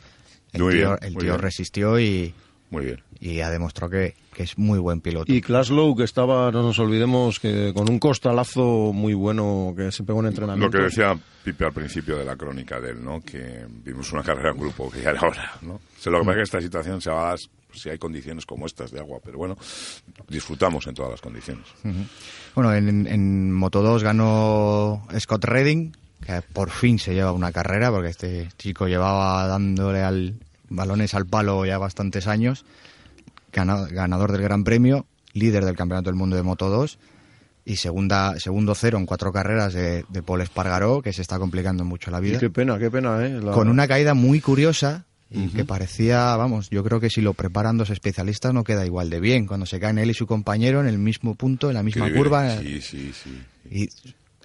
el Muy tío, bien, el muy tío bien. resistió y, Muy bien. y ha demostrado que, que es muy buen piloto. Y Klaslow, que estaba, no nos olvidemos, que con un costalazo muy bueno que se pegó en Lo entrenamiento. que decía Pipe al principio de la crónica de él, ¿no? Que vimos una carrera en grupo, que ya era hora, ¿no? Se lo que pasa es que esta situación se va a dar si hay condiciones como estas de agua, pero bueno, disfrutamos en todas las condiciones. Bueno, en, en Moto 2 ganó Scott Redding, que por fin se lleva una carrera, porque este chico llevaba dándole al balones al palo ya bastantes años. Gana- ganador del Gran Premio, líder del Campeonato del Mundo de Moto 2 y segunda, segundo cero en cuatro carreras de, de Paul Espargaró, que se está complicando mucho la Y vida. qué pena, qué pena, ¿eh? La- Con una caída muy curiosa y que parecía, vamos, yo creo que si lo preparan dos especialistas no queda igual de bien. Cuando se caen él y su compañero en el mismo punto, en la misma Qué bien. curva. Sí, sí, sí. Y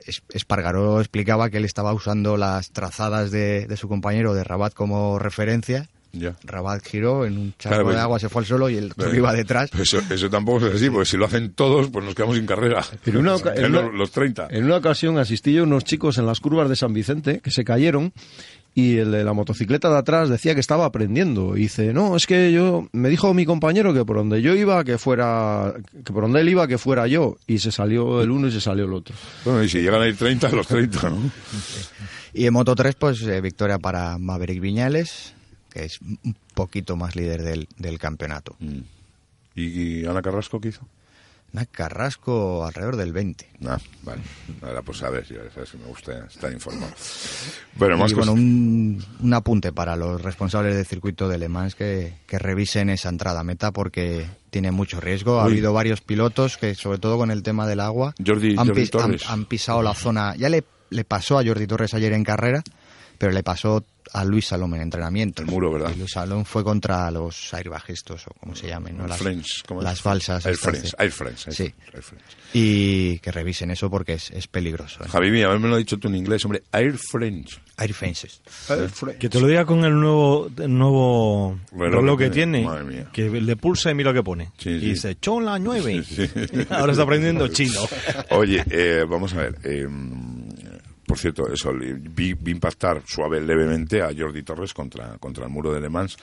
Es- Espargaró explicaba que él estaba usando las trazadas de, de su compañero de Rabat como referencia. Ya. Rabat giró en un charco Claro, pues- de agua, se fue al suelo y el otro que iba detrás. Eso, eso tampoco es así, porque si lo hacen todos, pues nos quedamos sin carrera. En una en los 30. En una ocasión asistí yo a unos chicos en las curvas de San Vicente que se cayeron y el de la motocicleta de atrás decía que estaba aprendiendo. Y dice, no, es que yo, me dijo mi compañero que por donde yo iba, que fuera, que por donde él iba, que fuera yo. Y se salió el uno y se salió el otro. Bueno, y si llegan a ir 30, los 30, ¿no? Y en Moto 3, pues eh, victoria para Maverick Viñales, que es un poquito más líder del, del campeonato. Mm. ¿Y, y Ana Carrasco qué hizo? Una Carrasco alrededor del 20. Ah, vale. Ahora pues a ver, yo, sabes que me gusta estar informado. Bueno, más y bueno, cosas. un, un apunte para los responsables del circuito de Le Mans que, que revisen esa entrada a meta porque tiene mucho riesgo. Ha habido varios pilotos que, sobre todo con el tema del agua, Jordi- han, Jordi pis- han- Torres. han pisado la zona. Ya le, le pasó a Jordi Torres ayer en carrera, pero le pasó a Luis Salom en entrenamiento. El muro, ¿verdad? Y Luis Salom fue contra los airbag estos o como se llamen, ¿no? Las, Friends, ¿cómo es? las falsas. Air Friends, Air Friends, Air Sí. Friends, Air Friends. Y que revisen eso porque es, es peligroso. ¿eh? Javi, mía, a mí me lo has dicho tú en inglés, hombre. Air Friends. Air Fences. Air Friends. Que te lo diga con el nuevo, el nuevo Reloj reloj que que tiene. tiene, Madre mía. que le pulsa y mira lo que pone. Sí, y sí. dice, chola 9. Sí, sí. Ahora está aprendiendo chino. Oye, eh, vamos a ver. eh, por cierto, eso, vi, vi impactar suave levemente a Jordi Torres contra, contra el muro de Le Mans.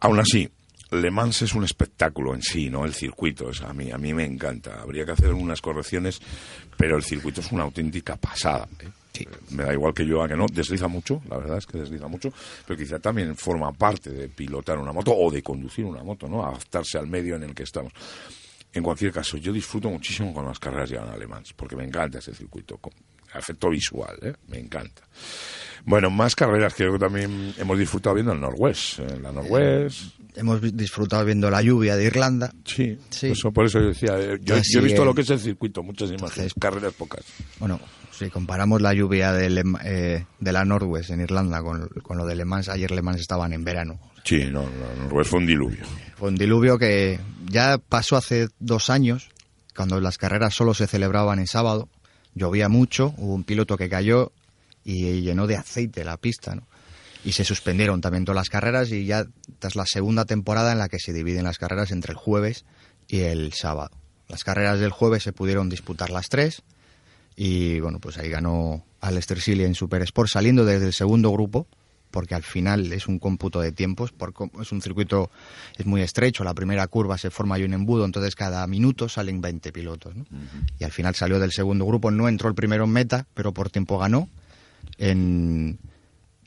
Aún así, Le Mans es un espectáculo en sí, ¿no? El circuito, sea, a mí, a mí me encanta. Habría que hacer unas correcciones, pero el circuito es una auténtica pasada. ¿eh? Me da igual que yo a que no, desliza mucho, la verdad es que desliza mucho, pero quizá también forma parte de pilotar una moto o de conducir una moto, ¿no? Adaptarse al medio en el que estamos. En cualquier caso, yo disfruto muchísimo con las carreras llegan alemanes, porque me encanta ese circuito, efecto visual, ¿eh? me encanta. Bueno, más carreras que creo que también hemos disfrutado viendo el Norwest. eh, La Norwest, Hemos vi- disfrutado viendo la lluvia de Irlanda. sí, Sí. Eso, por eso yo decía, eh, yo, Así yo he visto lo que es el circuito, muchas imágenes, carreras pocas. Bueno, si comparamos la lluvia de, Le- eh, de la Norwest en Irlanda con, con lo de Le Mans, ayer Le Mans estaban en verano. Sí, no, la Norwest fue un diluvio. Fue un diluvio que ya pasó hace dos años, cuando las carreras solo se celebraban en sábado. Llovía mucho, hubo un piloto que cayó y llenó de aceite la pista. Y se suspendieron también todas las carreras y ya es la segunda temporada en la que se dividen las carreras entre el jueves y el sábado. Las carreras del jueves se pudieron disputar las tres y bueno, pues ahí ganó Alistair Sealy en Super Sport saliendo desde el segundo grupo porque al final es un cómputo de tiempos, porque es un circuito es muy estrecho, la primera curva se forma ahí un embudo, entonces cada minuto salen 20 pilotos, ¿no? Y al final salió del segundo grupo, no entró el primero en meta, pero por tiempo ganó. En,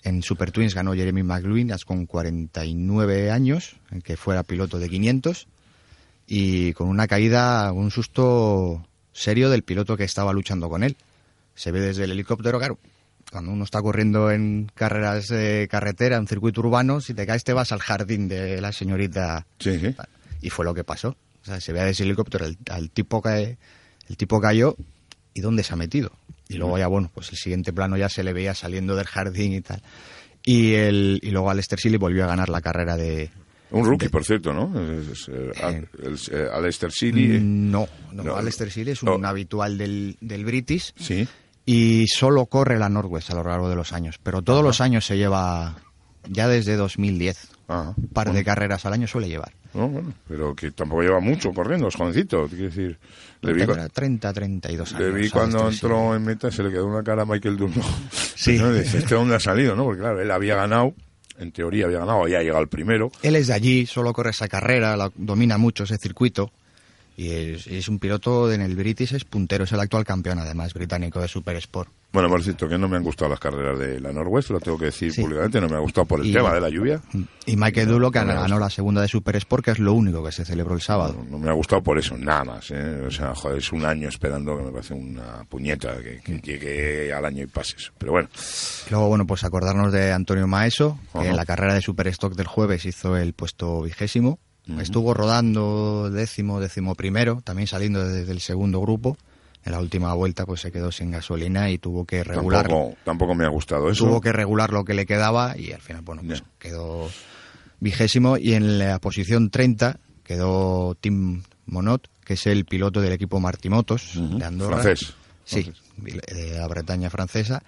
en Super Twins ganó Jeremy McLuhan con 49 años, que fuera piloto de 500, y con una caída, un susto serio del piloto que estaba luchando con él. Se ve desde el helicóptero, claro. Cuando uno está corriendo en carreras de carretera, en circuito urbano, si te caes te vas al jardín de la señorita. Sí, sí. Y fue lo que pasó. O sea, se ve desde el helicóptero, el, al tipo que el tipo cayó y dónde se ha metido. Y luego ya, bueno, pues el siguiente plano ya se le veía saliendo del jardín y tal. Y, el, y luego Alistair Sealy volvió a ganar la carrera de... Un rookie, por cierto, ¿no? Eh, eh, Alistair Sealy. eh, No, no, No. Alistair Sealy es un No. habitual del, del British Sí. Y solo corre la Northwest a lo largo de los años. Pero todos los años se lleva, ya desde 2010, Ajá. un par de carreras al año suele llevar. No, bueno, pero que tampoco lleva mucho corriendo, es jovencito. Quiero decir, le vi, Tendrá 30, 32 años. le vi cuando entró en meta, se le quedó una cara a Michael Dunno. Sí. ¿No? Dice, ¿este dónde ha salido? no Porque claro, él había ganado, en teoría había ganado, había llegado al primero. Él es de allí, solo corre esa carrera, la- domina mucho ese circuito. Y es, es un piloto en el British, es puntero, es el actual campeón además británico de Super Sport. Bueno, por cierto, que no me han gustado las carreras de la Norwest, lo tengo que decir Sí. públicamente, no me ha gustado por el Y- tema de la lluvia. Y Michael Dulo, que no ganó la segunda de Super Sport, que es lo único que se celebró el sábado. No, no me ha gustado por eso, nada más. ¿eh? O sea, joder, es un año esperando que me parece una puñeta que, que llegue al año y pase eso. Pero bueno, Luego, bueno, pues acordarnos de Antonio Maeso, que en la carrera de Superstock del jueves hizo el puesto vigésimo. Estuvo rodando décimo, décimo primero, también saliendo desde el segundo grupo. En la última vuelta pues se quedó sin gasolina y tuvo que regular, tampoco, tampoco me ha gustado eso. tuvo que regular lo que le quedaba y al final, bueno, pues quedó vigésimo y en la posición 30 quedó Tim Monot, que es el piloto del equipo Martimotos de Andorra. Francés. Sí, de la Bretaña francesa.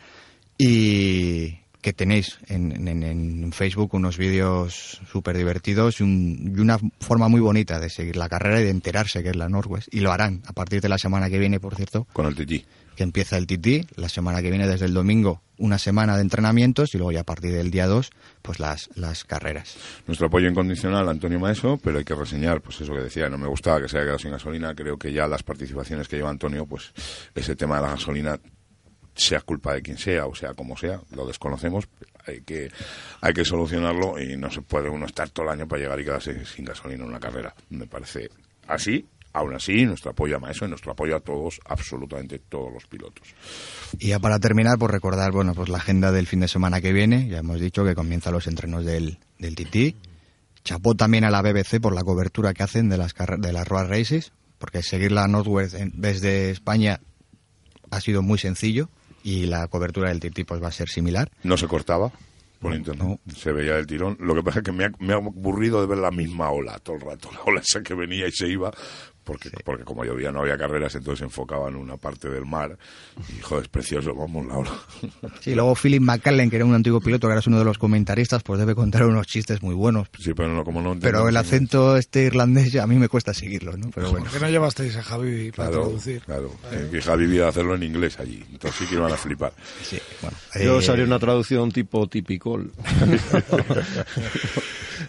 Y que tenéis en, en- en Facebook unos vídeos súper divertidos y, un- y una forma muy bonita de seguir la carrera y de enterarse que es la Norwest. Y lo harán a partir de la semana que viene, por cierto, Con el TT. que empieza el TT. La semana que viene, desde el domingo, una semana de entrenamientos y luego ya a partir del día 2, pues las, las carreras. Nuestro apoyo incondicional a Antonio Maeso, pero hay que reseñar, pues eso que decía, no me gustaba que se haya quedado sin gasolina, creo que ya las participaciones que lleva Antonio, pues ese tema de la gasolina, sea culpa de quien sea o sea como sea, lo desconocemos, hay que, hay que solucionarlo y no se puede uno estar todo el año para llegar y quedarse sin gasolina en una carrera. Me parece así Aún así, nuestro apoyo a Maeso y nuestro apoyo a todos, absolutamente todos los pilotos. Y ya para terminar, pues recordar, bueno, pues la agenda del fin de semana que viene. Ya hemos dicho que comienzan los entrenos del, del TT. Chapó también a la BBC por la cobertura que hacen de las de las Road Races, porque seguir la Northwest en- desde España ha sido muy sencillo y la cobertura del TT pues va a ser similar. No se cortaba por internet, se veía el tirón. Lo que pasa es que me ha, me ha aburrido de ver la misma ola todo el rato, la ola esa que venía y se iba, porque, porque como llovía no había carreras, entonces se enfocaba en una parte del mar. Y joder, es precioso, vamos, la ola. Sí, luego Philip McCallen, que era un antiguo piloto, que ahora es uno de los comentaristas, pues debe contar unos chistes muy buenos. Sí, pero no, como no Pero el acento este irlandés a mí me cuesta seguirlo, ¿no? Pero bueno. ¿Por qué no llevasteis a Javi para Claro, traducir? claro. Eh, que Javi iba a hacerlo en inglés allí, entonces sí que iban a flipar. Sí, bueno. Yo eh, os haré una traducción tipo tipicol.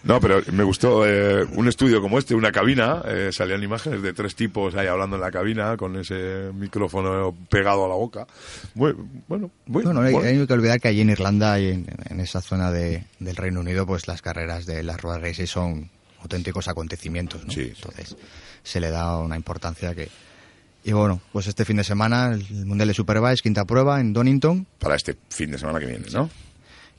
No, pero me gustó eh, un estudio como este, una cabina, eh, salían imágenes de tres tipos ahí hablando en la cabina con ese micrófono pegado a la boca. Muy, bueno, muy Bueno, hay, bueno. hay que olvidar que allí en Irlanda y en, en esa zona de- del Reino Unido, pues las carreras de las Road Races son auténticos acontecimientos, ¿no? Sí, sí. Entonces se le da una importancia que... Y bueno, pues este fin de semana el Mundial de Superbikes, quinta prueba en Donington Para este fin de semana que viene, ¿no?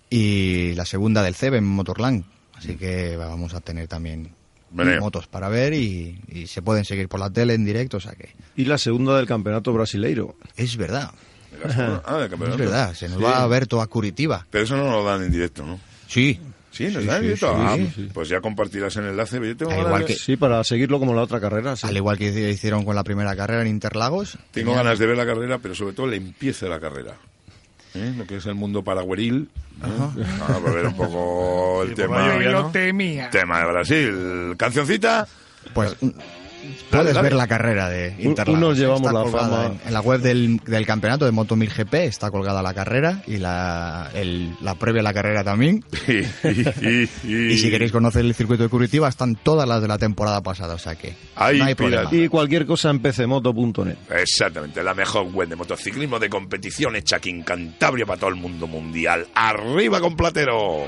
y la segunda del CEB en Motorland. Así que vamos a tener también Meneo. motos para ver y, y se pueden seguir por la tele en directo, o sea que Y la segunda del campeonato brasileiro. es verdad, Ah, de es campeonato. verdad, se nos Sí. va a ver toda Curitiba. Pero eso no lo dan en directo, ¿no? Sí, Sí, nos Sí, dan en directo. sí, Ah, sí. Pues ya compartirás el enlace. Yo tengo igual de- que- Sí, para seguirlo como la otra carrera. sí. al igual que hicieron con la primera carrera en Interlagos. Tengo tenían- ganas de ver la carrera, pero sobre todo el empiece de la carrera. ¿Eh? Lo que es el mundo paragueril. ¿eh? Ah, para ver un poco el Yo tema, lo temía. tema de Brasil. ¿Cancioncita? Pues puedes dale. ver la carrera de Interlagos. unos llevamos Está la fama. En, en la web del, del campeonato de Moto 1000 GP está colgada la carrera y la, el- la previa a la carrera también. y, si queréis conocer el circuito de Curitiba, están todas las de la temporada pasada, o sea que Ahí, no hay problema. pirata. Y cualquier cosa en pcmoto.net. Exactamente, la mejor web de motociclismo de competición hecha aquí en Cantabria para todo el mundo mundial. ¡Arriba con Platero!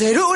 0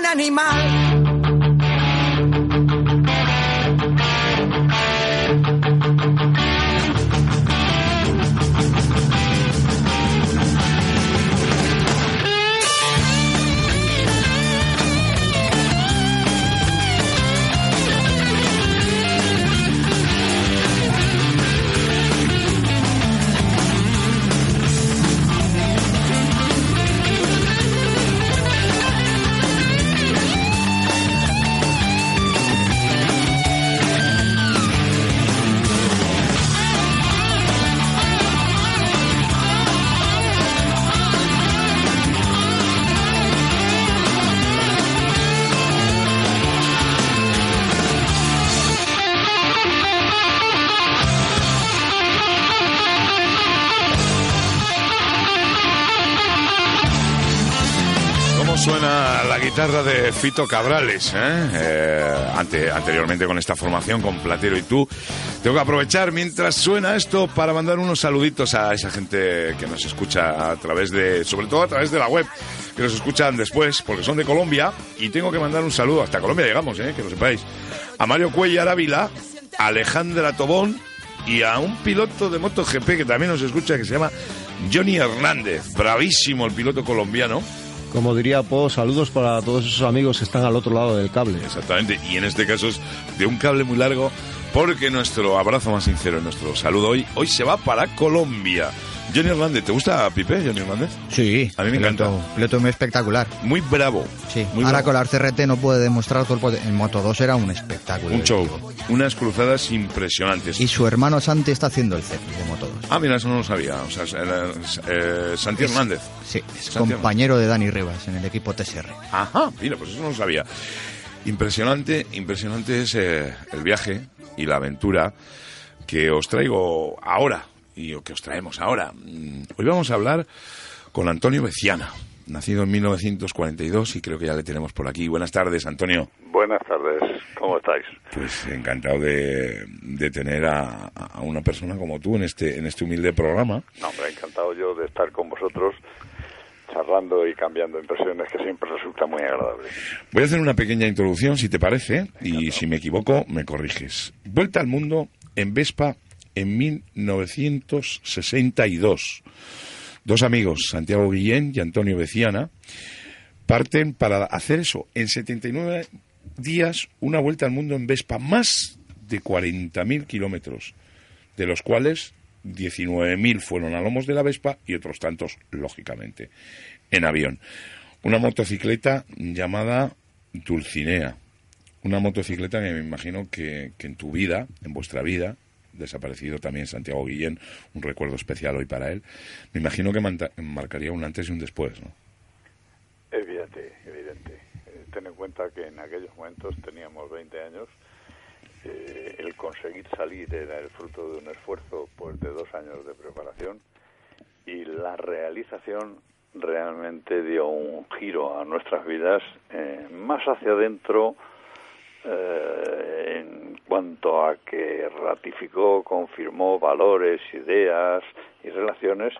guitarra de Fito Cabrales, ¿eh? Eh, ante, anteriormente con esta formación, con Platero y tú. Tengo que aprovechar mientras suena esto para mandar unos saluditos a esa gente que nos escucha a través de, sobre todo a través de la web, que nos escuchan después, porque son de Colombia, y tengo que mandar un saludo, hasta Colombia llegamos, ¿eh? que lo sepáis, a Mario Cuellar Ávila, a Alejandra Tobón y a un piloto de MotoGP que también nos escucha, que se llama Johnny Hernández, bravísimo el piloto colombiano. Como diría Po, saludos para todos esos amigos que están al otro lado del cable. Exactamente, y en este caso es de un cable muy largo, porque nuestro abrazo más sincero, nuestro saludo hoy, hoy se va para Colombia. Johnny Hernández, ¿te gusta Pipe, Johnny Hernández? Sí. A mí me encanta. Piloto muy espectacular. Muy bravo. Sí. Muy Ahora bravo. con la CRT no puede demostrar todo el poder. En Moto 2 era un espectáculo. Un show. Unas cruzadas impresionantes. Y su hermano Santi está haciendo el CEP de Moto 2. Ah, mira, eso no lo sabía. O sea, era, eh, Santi Hernández. Sí, es Santi compañero de Dani Rivas en el equipo TSR. Ajá, mira, pues eso no lo sabía. Impresionante, impresionante es eh, el viaje y la aventura que os traigo ahora y o que os traemos ahora. Mm, Hoy vamos a hablar con Antonio Beciana, nacido en 1942 y creo que ya le tenemos por aquí. Buenas tardes, Antonio. Buenas tardes, ¿cómo estáis? Pues encantado de, de tener a, a una persona como tú en este, en este humilde programa. No, hombre, encantado yo de estar con vosotros charlando y cambiando impresiones que siempre resulta muy agradable. Voy a hacer una pequeña introducción, si te parece, y si me equivoco, me corriges. Vuelta al mundo en Vespa en 1962. Dos amigos, Santiago Guillén y Antonio Beciana, parten para hacer eso. En 79 días, una vuelta al mundo en Vespa, más de 40.000 kilómetros, de los cuales 19.000 fueron a lomos de la Vespa y otros tantos, lógicamente, en avión. Una motocicleta llamada Dulcinea. Una motocicleta que me imagino que, que en tu vida, en vuestra vida, desaparecido también Santiago Guillén, un recuerdo especial hoy para él, me imagino que marcaría un antes y un después, ¿no? Evidente, evidente. Eh, ten en cuenta que en aquellos momentos teníamos 20 años. eh, el conseguir salir era el fruto de un esfuerzo pues de dos años de preparación y la realización realmente dio un giro a nuestras vidas eh, más hacia adentro eh, en cuanto a que ratificó, confirmó valores, ideas y relaciones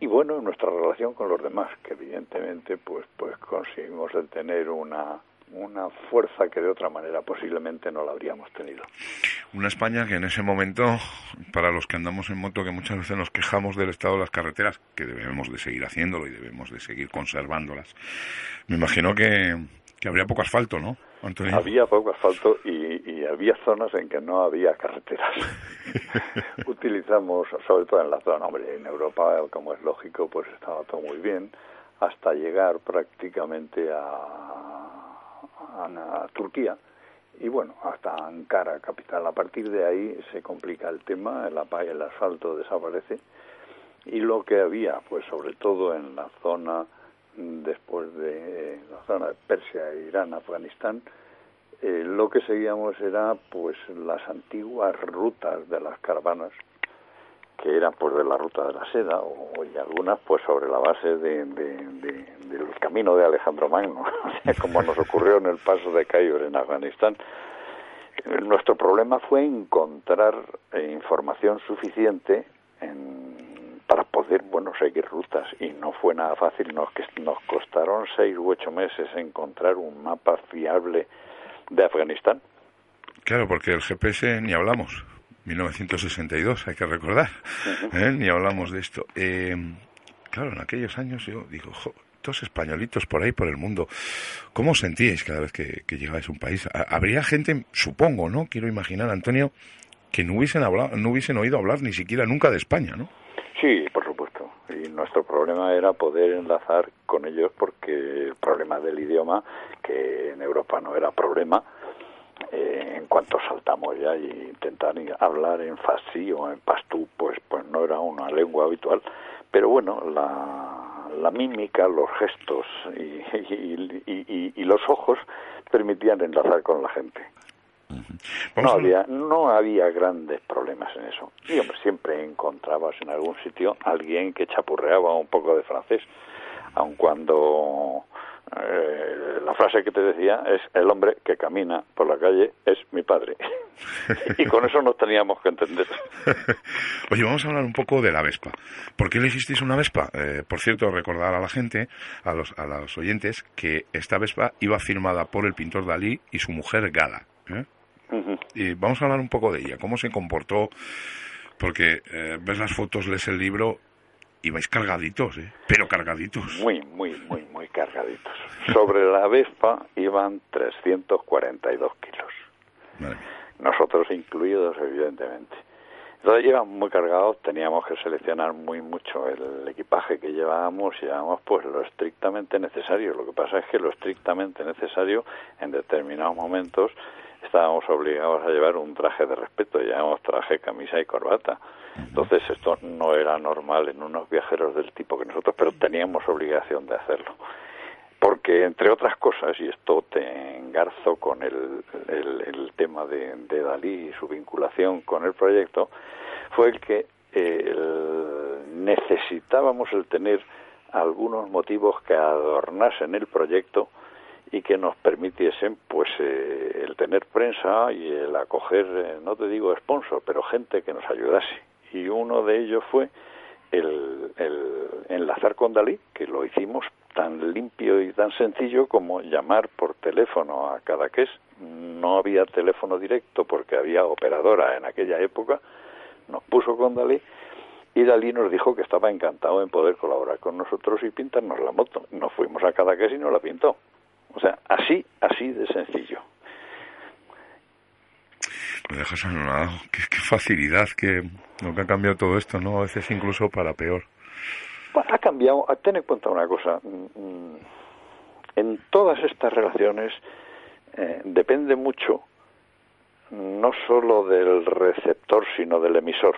y bueno, nuestra relación con los demás, que evidentemente pues pues conseguimos el tener una una fuerza que de otra manera posiblemente no la habríamos tenido. Una España que en ese momento, para los que andamos en moto, que muchas veces nos quejamos del estado de las carreteras, que debemos de seguir haciéndolo y debemos de seguir conservándolas, me imagino que, que habría poco asfalto, ¿no, Había poco asfalto y, y había zonas en que no había carreteras. Utilizamos, sobre todo en la zona, hombre, en Europa, como es lógico, pues estaba todo muy bien, hasta llegar prácticamente a, a- Turquía y bueno, hasta Ankara, capital. A partir de ahí se complica el tema, el, el asfalto desaparece y lo que había, pues sobre todo en la zona después de la zona de Persia, Irán, Afganistán, eh, lo que seguíamos era pues las antiguas rutas de las caravanas que eran pues de la ruta de la seda o, y algunas pues sobre la base de, de- de- del camino de Alejandro Magno como nos ocurrió en el paso de Cairo en Afganistán. Eh, nuestro problema fue encontrar eh, información suficiente poder bueno seguir rutas y no fue nada fácil nos nos costaron seis u ocho meses encontrar un mapa fiable de Afganistán Claro, porque el GPS ni hablamos. 1962, hay que recordar. ¿eh? Ni hablamos de esto. Eh, claro, en aquellos años yo digo, jo, estos españolitos por ahí, por el mundo, ¿cómo os sentíais cada vez que, que llegabais a un país? Ha- Habría gente, supongo, ¿no? Quiero imaginar, Antonio, que no hubiesen, hablado, no hubiesen oído hablar ni siquiera nunca de España, ¿no? Sí, por nuestro problema era poder enlazar con ellos porque el problema del idioma, que en Europa no era problema, eh, en cuanto saltamos ya y intentar hablar en farsi o en pastú, pues, pues no era una lengua habitual. Pero bueno, la, la mímica, los gestos y- y- y los ojos permitían enlazar con la gente. No había, no había grandes problemas en eso. Y hombre, siempre encontrabas en algún sitio alguien que chapurreaba un poco de francés, aun cuando eh, la frase que te decía es el hombre que camina por la calle es mi padre. y con eso nos teníamos que entender. Oye, vamos a hablar un poco de la Vespa. ¿Por qué le hicisteis una Vespa? Eh, por cierto, recordar a la gente, a los, a los oyentes, que esta Vespa iba firmada por el pintor Dalí y su mujer Gala. ¿eh? Y vamos a hablar un poco de ella, cómo se comportó, porque eh, ves las fotos, lees el libro y vais cargaditos, ¿eh? pero cargaditos. Muy, muy, muy, muy cargaditos. Sobre la Vespa iban 342 kilos. Nosotros incluidos, evidentemente. Entonces iban muy cargados, teníamos que seleccionar muy mucho el equipaje que llevábamos, llevábamos pues lo estrictamente necesario. Lo que pasa es que lo estrictamente necesario en determinados momentos estábamos obligados a llevar un traje de respeto, llevábamos traje, camisa y corbata. Entonces esto no era normal en unos viajeros del tipo que nosotros, pero teníamos obligación de hacerlo. Porque, entre otras cosas, y esto te engarzo con el, el, tema de, de, Dalí y su vinculación con el proyecto, fue el que necesitábamos el tener algunos motivos que adornasen el proyecto y que nos permitiesen pues eh, el tener prensa y el acoger, eh, no te digo sponsor, pero gente que nos ayudase. Y uno de ellos fue el, el enlazar con Dalí, que lo hicimos tan limpio y tan sencillo como llamar por teléfono a Cadaqués. No había teléfono directo porque había operadora en aquella época. Nos puso con Dalí y Dalí nos dijo que estaba encantado en poder colaborar con nosotros y pintarnos la moto. Nos fuimos a Cadaqués y nos la pintó. O sea, así, así de sencillo. Me dejas anonadado. Qué, qué facilidad que lo que ha cambiado todo esto, ¿no? A veces incluso para peor. Ha cambiado. Ten en cuenta una cosa. En todas estas relaciones eh, depende mucho no solo del receptor, sino del emisor.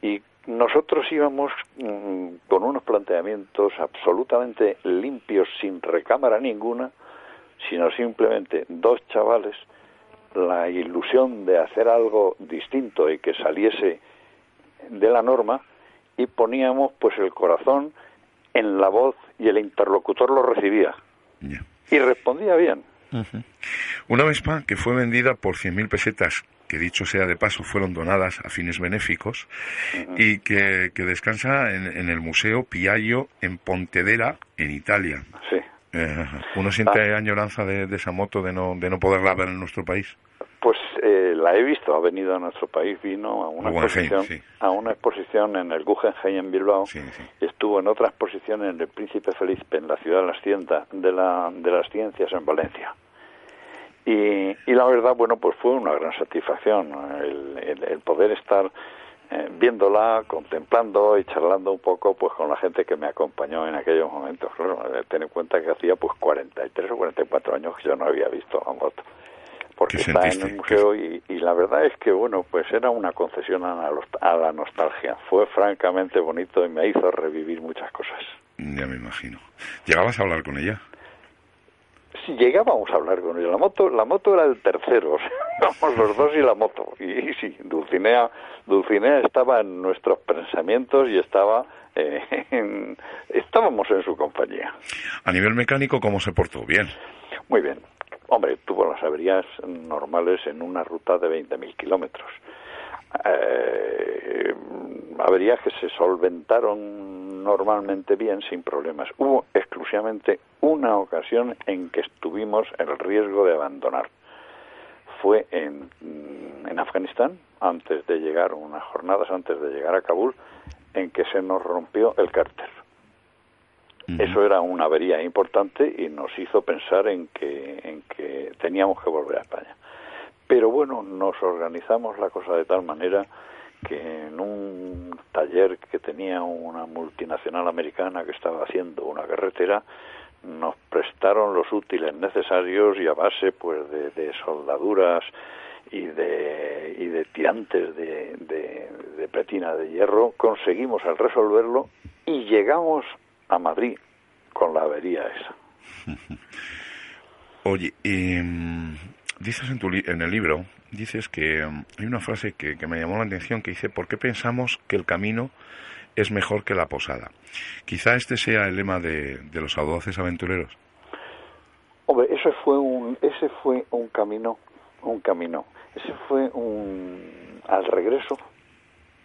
Y nosotros íbamos mm, con unos planteamientos absolutamente limpios, sin recámara ninguna, sino simplemente dos chavales, la ilusión de hacer algo distinto y que saliese de la norma, y poníamos pues el corazón en la voz y el interlocutor lo recibía. Y respondía bien. Una Vespa que fue vendida por 100.000 pesetas que dicho sea de paso fueron donadas a fines benéficos y que, que descansa en, el Museo Piaggio en Pontedera, en Italia. Sí. Eh, ¿Uno siente ah. añoranza de, esa moto, de no, de no poderla ver en nuestro país? Pues eh, la he visto, ha venido a nuestro país, vino a una, exposición, a una exposición en el Guggenheim en Bilbao, estuvo en otra exposición en el Príncipe Felipe, en la ciudad de las, de, la, de las ciencias en Valencia. Y, y, la verdad, bueno, pues fue una gran satisfacción el, el, poder estar eh, viéndola, contemplando y charlando un poco pues con la gente que me acompañó en aquellos momentos. Claro, eh, ten en cuenta que hacía pues 43 o 44 años que yo no había visto la moto. Porque está en el museo y, y, la verdad es que, bueno, pues era una concesión a la, a la nostalgia. Fue francamente bonito y me hizo revivir muchas cosas. Ya me imagino. ¿Llegabas a hablar con ella? si llegábamos a hablar con ella. La moto, la moto era el tercero, o los dos y la moto. Y, sí, Dulcinea, Dulcinea estaba en nuestros pensamientos y estaba eh, en, estábamos en su compañía. A nivel mecánico, ¿cómo se portó? Bien. Muy bien. Hombre, tuvo las averías normales en una ruta de 20.000 kilómetros. Eh, averías que se solventaron normalmente bien sin problemas. Hubo exclusivamente una ocasión en que estuvimos el riesgo de abandonar. Fue en, en Afganistán, antes de llegar, unas jornadas antes de llegar a Kabul, en que se nos rompió el cárter. Eso era una avería importante y nos hizo pensar en que, en que teníamos que volver a España. Pero bueno, nos organizamos la cosa de tal manera que en un taller que tenía una multinacional americana que estaba haciendo una carretera, nos prestaron los útiles necesarios y a base pues de, soldaduras y de, y de tirantes de, de, de de hierro conseguimos al resolverlo y llegamos a Madrid con la avería esa. Oye, y dices en, tu en el libro, dices que um, hay una frase que, me llamó la atención que dice, ¿por qué pensamos que el camino es mejor que la posada. Quizá este sea el lema de, de los audaces aventureros. Hombre, ese fue un, ese fue un camino, un camino. Ese fue un, al regreso,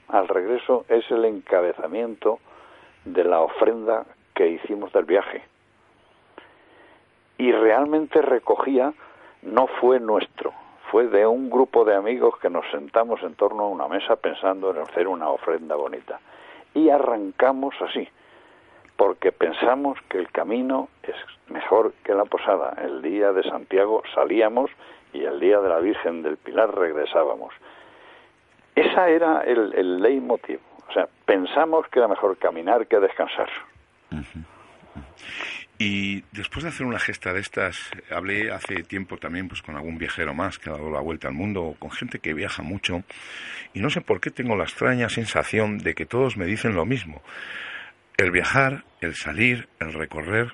al regreso es el encabezamiento de la ofrenda que hicimos del viaje. Y realmente recogía, no fue nuestro, fue de un grupo de amigos que nos sentamos en torno a una mesa pensando en hacer una ofrenda bonita. Y arrancamos así, porque pensamos que el camino es mejor que la posada. El día de Santiago salíamos y el día de la Virgen del Pilar regresábamos. Esa era el, el leitmotiv. O sea, pensamos que era mejor caminar que descansar. Y después de hacer una gesta de estas, hablé hace tiempo también pues con algún viajero más que ha dado la vuelta al mundo, o con gente que viaja mucho, y no sé por qué tengo la extraña sensación de que todos me dicen lo mismo. El viajar, el salir, el recorrer,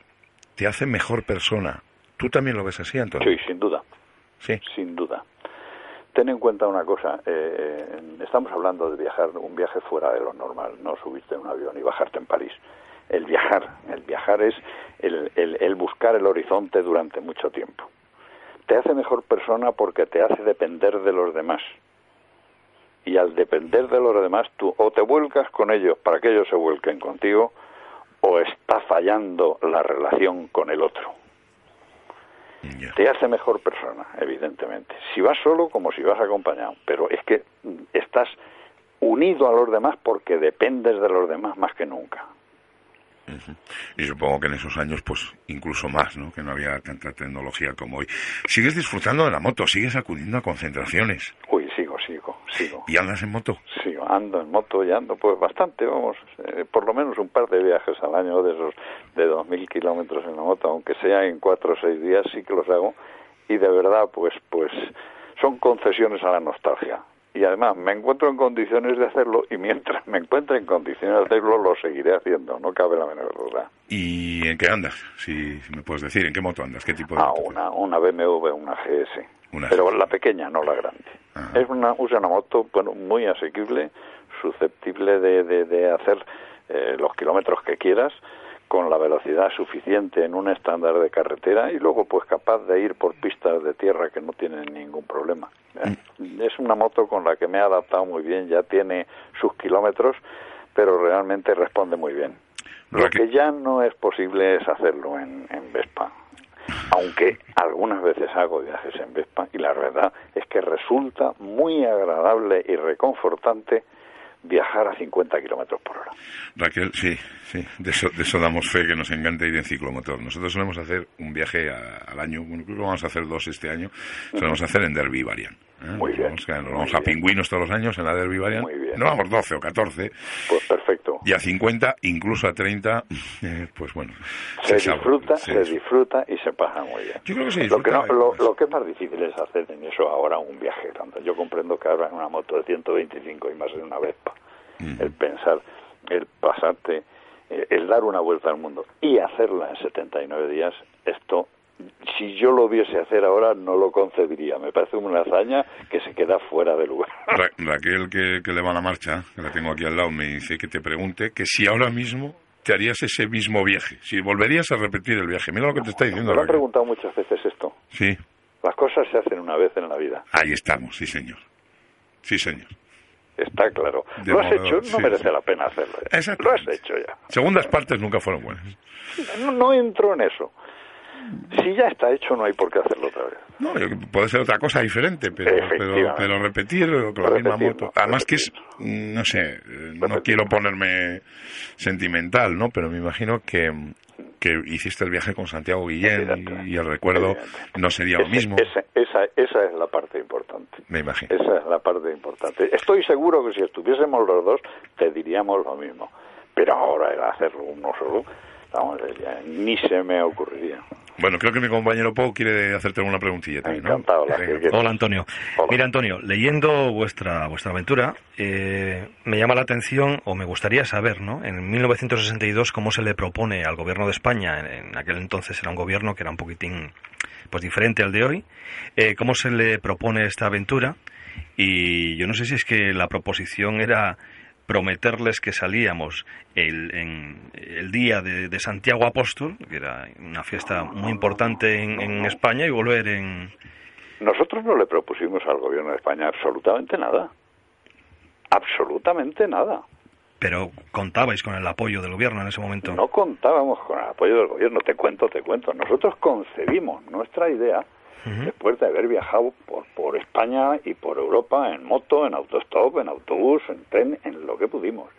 te hace mejor persona. ¿Tú también lo ves así, Antonio? Sí, sin duda. Sí. Sin duda. Ten en cuenta una cosa, eh, estamos hablando de viajar, un viaje fuera de lo normal, no subirte en un avión y bajarte en París. El viajar, el viajar es el, el, el buscar el horizonte durante mucho tiempo. Te hace mejor persona porque te hace depender de los demás. Y al depender de los demás, tú o te vuelcas con ellos para que ellos se vuelquen contigo, o está fallando la relación con el otro. Te hace mejor persona, evidentemente. Si vas solo, como si vas acompañado. Pero es que estás unido a los demás porque dependes de los demás más que nunca. Y supongo que en esos años, pues incluso más, ¿no? Que no había tanta tecnología como hoy. ¿Sigues disfrutando de la moto? ¿Sigues acudiendo a concentraciones? Uy, sigo, sigo, sigo. ¿Y andas en moto? Sigo, ando en moto y ando pues bastante, vamos, eh, por lo menos un par de viajes al año de esos de 2.000 kilómetros en la moto, aunque sea en cuatro o seis días, sí que los hago. Y de verdad, pues, pues son concesiones a la nostalgia. Y además me encuentro en condiciones de hacerlo y mientras me encuentre en condiciones de hacerlo lo seguiré haciendo, no cabe la menor duda. ¿Y en qué andas? Si, si me puedes decir, ¿en qué moto andas? ¿Qué tipo de Ah, moto? una, una BMW, una GS. Una pero la pequeña, no la grande. Es una, usa una moto bueno, muy asequible, susceptible de, de, de hacer eh, los kilómetros que quieras con la velocidad suficiente en un estándar de carretera y luego pues capaz de ir por pistas de tierra que no tienen ningún problema. Eh, Es una moto con la que me he adaptado muy bien, ya tiene sus kilómetros, pero realmente responde muy bien. Lo que ya no es posible es hacerlo en, en Vespa, aunque algunas veces hago viajes en Vespa y la verdad es que resulta muy agradable y reconfortante viajar a 50 kilómetros por hora. Raquel, sí, sí, de eso, de eso damos fe que nos encanta ir en ciclomotor. Nosotros solemos hacer un viaje al año, bueno, creo que vamos a hacer dos este año, solemos hacer en Derby Varian. ¿Eh? Muy bien, Nos vamos, nos vamos a Pingüinos todos los años en la Derby Varian. No vamos 12 o 14. Pues perfecto. Y a 50, incluso a 30, eh, pues bueno. Se sabe, disfruta, se se disfruta y se pasa muy bien. Yo creo que se lo, que no- disfruta lo, lo que es más difícil es hacer en eso ahora un viaje. Tanto yo comprendo que ahora en una moto de 125 y más en una Vespa, el pensar, el pasarte, eh, el dar una vuelta al mundo y hacerla en 79 días, esto, si yo lo viese hacer ahora, no lo concebiría. Me parece una hazaña que se queda fuera de lugar. Ra- Raquel, que, que le va la marcha, que la tengo aquí al lado, me dice que te pregunte que si ahora mismo te harías ese mismo viaje, si volverías a repetir el viaje. Mira lo que te está diciendo Me lo han preguntado muchas veces esto. Sí, Las cosas se hacen una vez en la vida. ahí estamos, sí señor. Sí señor. Está claro. De lo has modo, hecho, no sí, merece sí. la pena hacerlo. ya. Lo has hecho ya. Segundas partes nunca fueron buenas. No, no entro en eso. Si ya está hecho, no hay por qué hacerlo otra vez. No, puede ser otra cosa diferente, pero, pero, pero repetir con la misma moto. Además que es, no sé, no quiero ponerme sentimental, ¿no? Pero me imagino que, que hiciste el viaje con Santiago Guillén y, y el recuerdo no sería lo mismo. esa, esa, esa es la parte importante. Me imagino. Esa es la parte importante. Estoy seguro que si estuviésemos los dos, te diríamos lo mismo. Pero ahora el hacerlo uno solo, vamos, ni se me ocurriría. Bueno, creo que mi compañero Pau quiere hacerte alguna preguntilla también, ¿no? Encantado, la Venga. que- Hola Antonio. Mira Antonio, leyendo vuestra vuestra aventura, eh, me llama la atención o me gustaría saber, ¿no? En 1962 cómo se le propone al gobierno de España, en, en aquel entonces era un gobierno que era un poquitín pues diferente al de hoy, eh, cómo se le propone esta aventura y yo no sé si es que la proposición era prometerles que salíamos el, en, el día de, de Santiago Apóstol, que era una fiesta muy importante en, en España, y volver en... Nosotros no le propusimos al gobierno de España absolutamente nada. Absolutamente nada. Pero contabais con el apoyo del gobierno en ese momento. No contábamos con el apoyo del gobierno, te cuento, te cuento. Nosotros concebimos nuestra idea después de haber viajado por, por España y por Europa en moto, en autostop, en autobús, en tren, en lo que pudimos.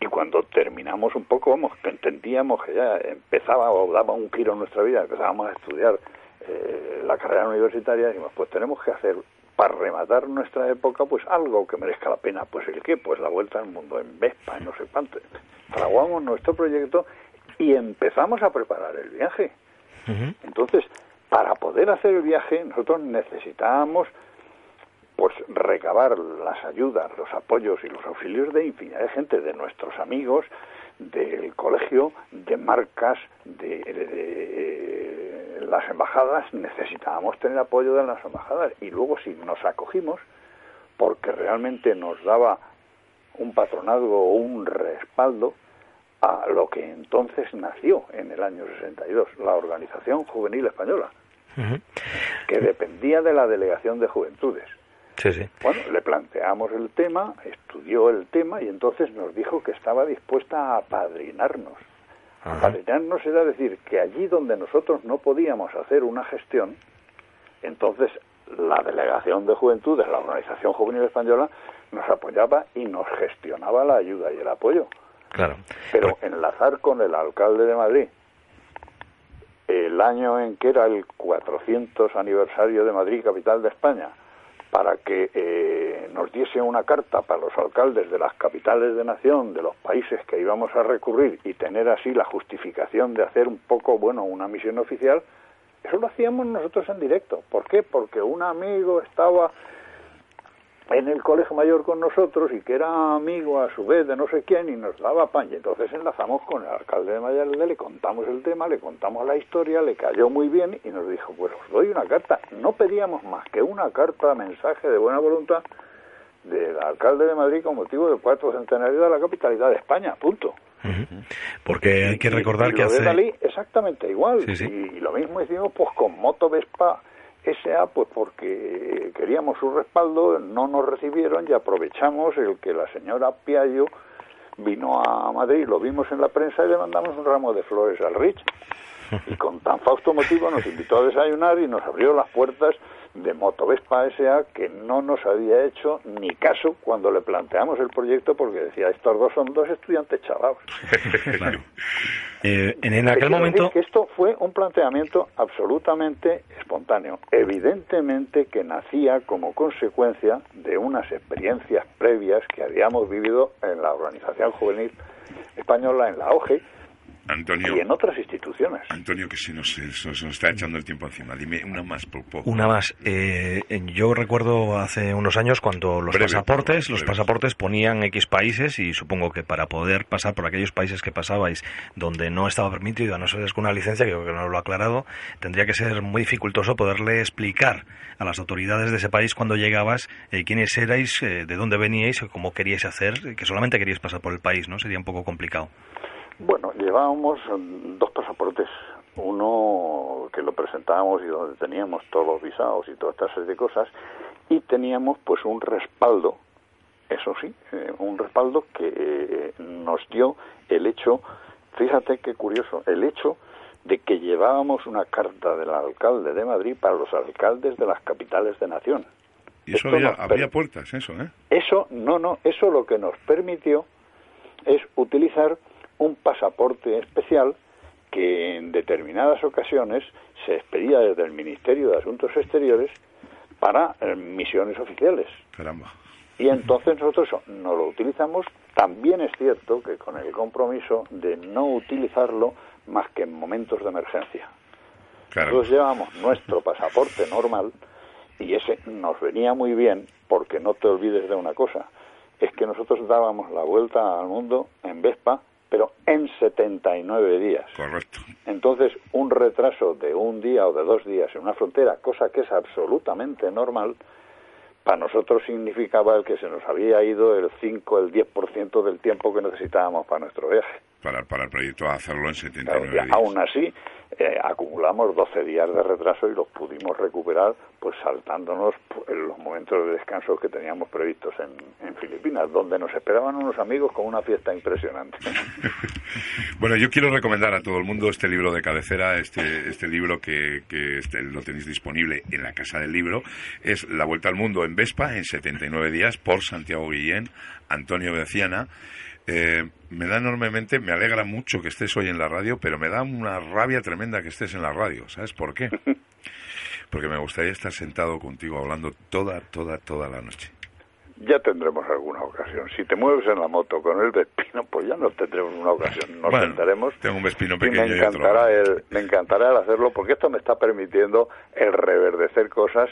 Y cuando terminamos un poco, vamos, que entendíamos que ya empezaba o daba un giro en nuestra vida, empezábamos a estudiar eh, la carrera universitaria, dijimos, pues tenemos que hacer para rematar nuestra época, pues algo que merezca la pena. Pues el qué, pues la vuelta al mundo en Vespa, en no sé cuánto. Fraguamos nuestro proyecto y empezamos a preparar el viaje. Entonces, para poder hacer el viaje, nosotros necesitábamos pues recabar las ayudas, los apoyos y los auxilios de infinidad de gente, de nuestros amigos, del colegio, de marcas, de, de- de las embajadas, necesitábamos tener apoyo de las embajadas. Y luego si nos acogimos, porque realmente nos daba un patronazgo o un respaldo a lo que entonces nació en el año 62, la Organización Juvenil Española, que dependía de la Delegación de Juventudes. Sí, sí. Bueno, le planteamos el tema, estudió el tema y entonces nos dijo que estaba dispuesta a apadrinarnos. Apadrinarnos era decir que allí donde nosotros no podíamos hacer una gestión, entonces la Delegación de Juventudes, la Organización Juvenil Española, nos apoyaba y nos gestionaba la ayuda y el apoyo. Claro. Pero enlazar con el alcalde de Madrid el año en que era el 400 aniversario de Madrid, capital de España, para que eh, nos diese una carta para los alcaldes de las capitales de nación, de los países que íbamos a recurrir y tener así la justificación de hacer un poco, bueno, una misión oficial, eso lo hacíamos nosotros en directo. ¿Por qué? Porque un amigo estaba en el colegio mayor con nosotros y que era amigo a su vez de no sé quién y nos daba pan. Y entonces enlazamos con el alcalde de Mayalde, le contamos el tema, le contamos la historia, le cayó muy bien y nos dijo, pues os doy una carta. No pedíamos más que una carta, mensaje de buena voluntad del alcalde de Madrid con motivo del cuarto centenario de la capitalidad de España, punto. Porque hay que recordar y que lo de hace... Dalí exactamente igual. Sí, sí. Y, y lo mismo hicimos pues con Moto Vespa SA, pues porque queríamos su respaldo, no nos recibieron y aprovechamos el que la señora Piaggio vino a Madrid, lo vimos en la prensa y le mandamos un ramo de flores al Rich. Y con tan fausto motivo nos invitó a desayunar y nos abrió las puertas de Motovespa S.A. que no nos había hecho ni caso cuando le planteamos el proyecto porque decía, estos dos son dos estudiantes chavados. Claro. Eh, en, aquel momento... que esto fue un planteamiento absolutamente espontáneo. Evidentemente que nacía como consecuencia de unas experiencias previas que habíamos vivido en la Organización Juvenil Española, en la OGE, Antonio, y en otras instituciones. Antonio, que se nos, se nos- se nos está echando el tiempo encima. Dime una más por poco. Una más. Eh, en- yo recuerdo hace unos años cuando los Breve, pasaportes, por los pasaportes ponían X países y supongo que para poder pasar por aquellos países que pasabais donde no estaba permitido, a no ser con una licencia, que creo que no lo ha aclarado, tendría que ser muy dificultoso poderle explicar a las autoridades de ese país cuando llegabas eh, quiénes erais, eh, de dónde veníais, cómo queríais hacer, que solamente queríais pasar por el país, ¿no? Sería un poco complicado. Bueno, llevábamos mm, dos pasaportes. Uno que lo presentábamos y donde teníamos todos los visados y toda esta serie de cosas. Y teníamos pues un respaldo, eso sí, eh, un respaldo que eh, nos dio el hecho, fíjate qué curioso, el hecho de que llevábamos una carta del alcalde de Madrid para los alcaldes de las capitales de nación. Y eso había, había puertas, eso, ¿eh? eso, no, no, eso lo que nos permitió es utilizar un pasaporte especial que en determinadas ocasiones se expedía desde el Ministerio de Asuntos Exteriores para eh, misiones oficiales. Caramba. Y entonces nosotros eso no lo utilizamos. También es cierto que con el compromiso de no utilizarlo más que en momentos de emergencia. Claro. Nosotros llevamos nuestro pasaporte normal y ese nos venía muy bien porque no te olvides de una cosa, es que nosotros dábamos la vuelta al mundo en Vespa, pero en 79 días. Correcto. Entonces, un retraso de un día o de dos días en una frontera, cosa que es absolutamente normal, para nosotros significaba el que se nos había ido el 5, el 10% del tiempo que necesitábamos para nuestro viaje. Para, para el proyecto hacerlo en 79 Claro, días. aún así, eh, acumulamos 12 días de retraso y los pudimos recuperar pues saltándonos pues, en los momentos de descanso que teníamos previstos en, en Filipinas, donde nos esperaban unos amigos con una fiesta impresionante. Bueno, yo quiero recomendar a todo el mundo este libro de cabecera, este, este libro que, que este, lo tenéis disponible en la Casa del Libro. Es La Vuelta al Mundo en Vespa en 79 días por Santiago Guillén, Antonio Veciana. Eh, me da enormemente, me alegra mucho que estés hoy en la radio, pero me da una rabia tremenda que estés en la radio. ¿Sabes por qué? Porque me gustaría estar sentado contigo hablando toda, toda, toda la noche. Ya tendremos alguna ocasión. Si te mueves en la moto con el Vespino, pues ya no tendremos una ocasión. Nos Bueno, sentaremos Tengo un vespino y me pequeño y otro encantará el me encantará el hacerlo porque esto me está permitiendo el reverdecer cosas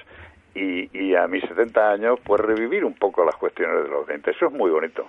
y, y a mis 70 años pues revivir un poco las cuestiones de los 20 eso es muy bonito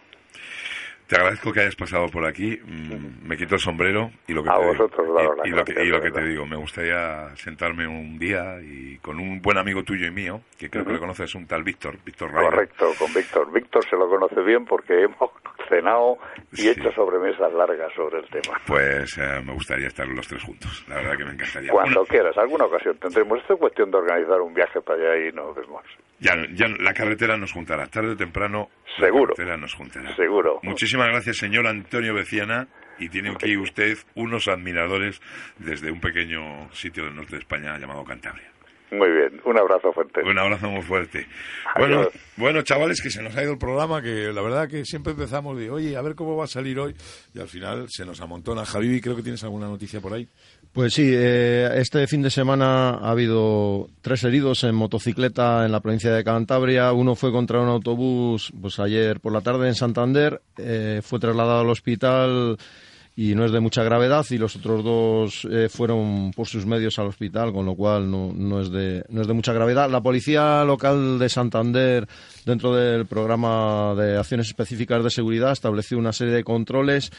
Te agradezco que hayas pasado por aquí. mm, Me quito el sombrero y lo que A te vosotros, digo, y, lo que, y lo te digo, me gustaría sentarme un día y con un buen amigo tuyo y mío, que creo que le conoces, un tal Víctor, Víctor Raya. correcto con Víctor Víctor se lo conoce bien porque hemos cenado y Sí. hecho sobremesas largas sobre el tema Pues eh, me gustaría estar los tres juntos. La verdad que me encantaría. cuando quieras alguna ocasión tendremos esto es cuestión de organizar un viaje para allá y nos vemos ya, ya la carretera nos juntará, tarde o temprano. Seguro. La carretera nos juntará. seguro Muchísimas gracias, señor Antonio Beciana. Y tiene aquí usted unos admiradores desde un pequeño sitio del norte de España llamado Cantabria. Muy bien un abrazo fuerte Un abrazo muy fuerte. Adiós. Bueno, bueno, chavales, que se nos ha ido el programa, que la verdad que siempre empezamos de, oye, a ver cómo va a salir hoy, y al final se nos amontona. Javi, creo que tienes alguna noticia por ahí. Pues sí, eh, este fin de semana ha habido tres heridos en motocicleta en la provincia de Cantabria. Uno fue contra un autobús pues ayer por la tarde en Santander, eh, fue trasladado al hospital y no es de mucha gravedad y los otros dos eh, fueron por sus medios al hospital, con lo cual no, no, es de, no es de mucha gravedad. La policía local de Santander, dentro del programa de acciones específicas de seguridad, estableció una serie de controles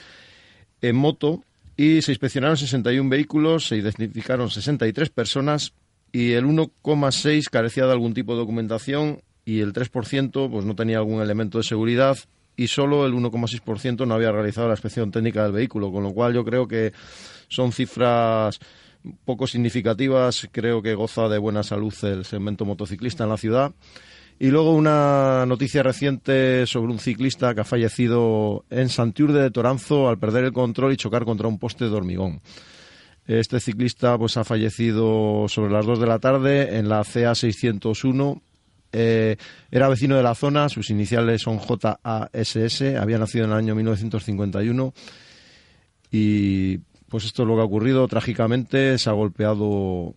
en moto y se inspeccionaron 61 vehículos, se identificaron 63 personas y el 1,6 carecía de algún tipo de documentación y el 3% pues no tenía algún elemento de seguridad y solo el 1,6% no había realizado la inspección técnica del vehículo, con lo cual yo creo que son cifras poco significativas, creo que goza de buena salud el segmento motociclista en la ciudad. Y luego una noticia reciente sobre un ciclista que ha fallecido en Santiurde de Toranzo al perder el control y chocar contra un poste de hormigón. Este ciclista pues ha fallecido sobre las 2 de la tarde en la CA 601. Eh, era vecino de la zona, sus iniciales son JASS, había nacido en el año 1951 y pues esto es lo que ha ocurrido. Trágicamente, se ha golpeado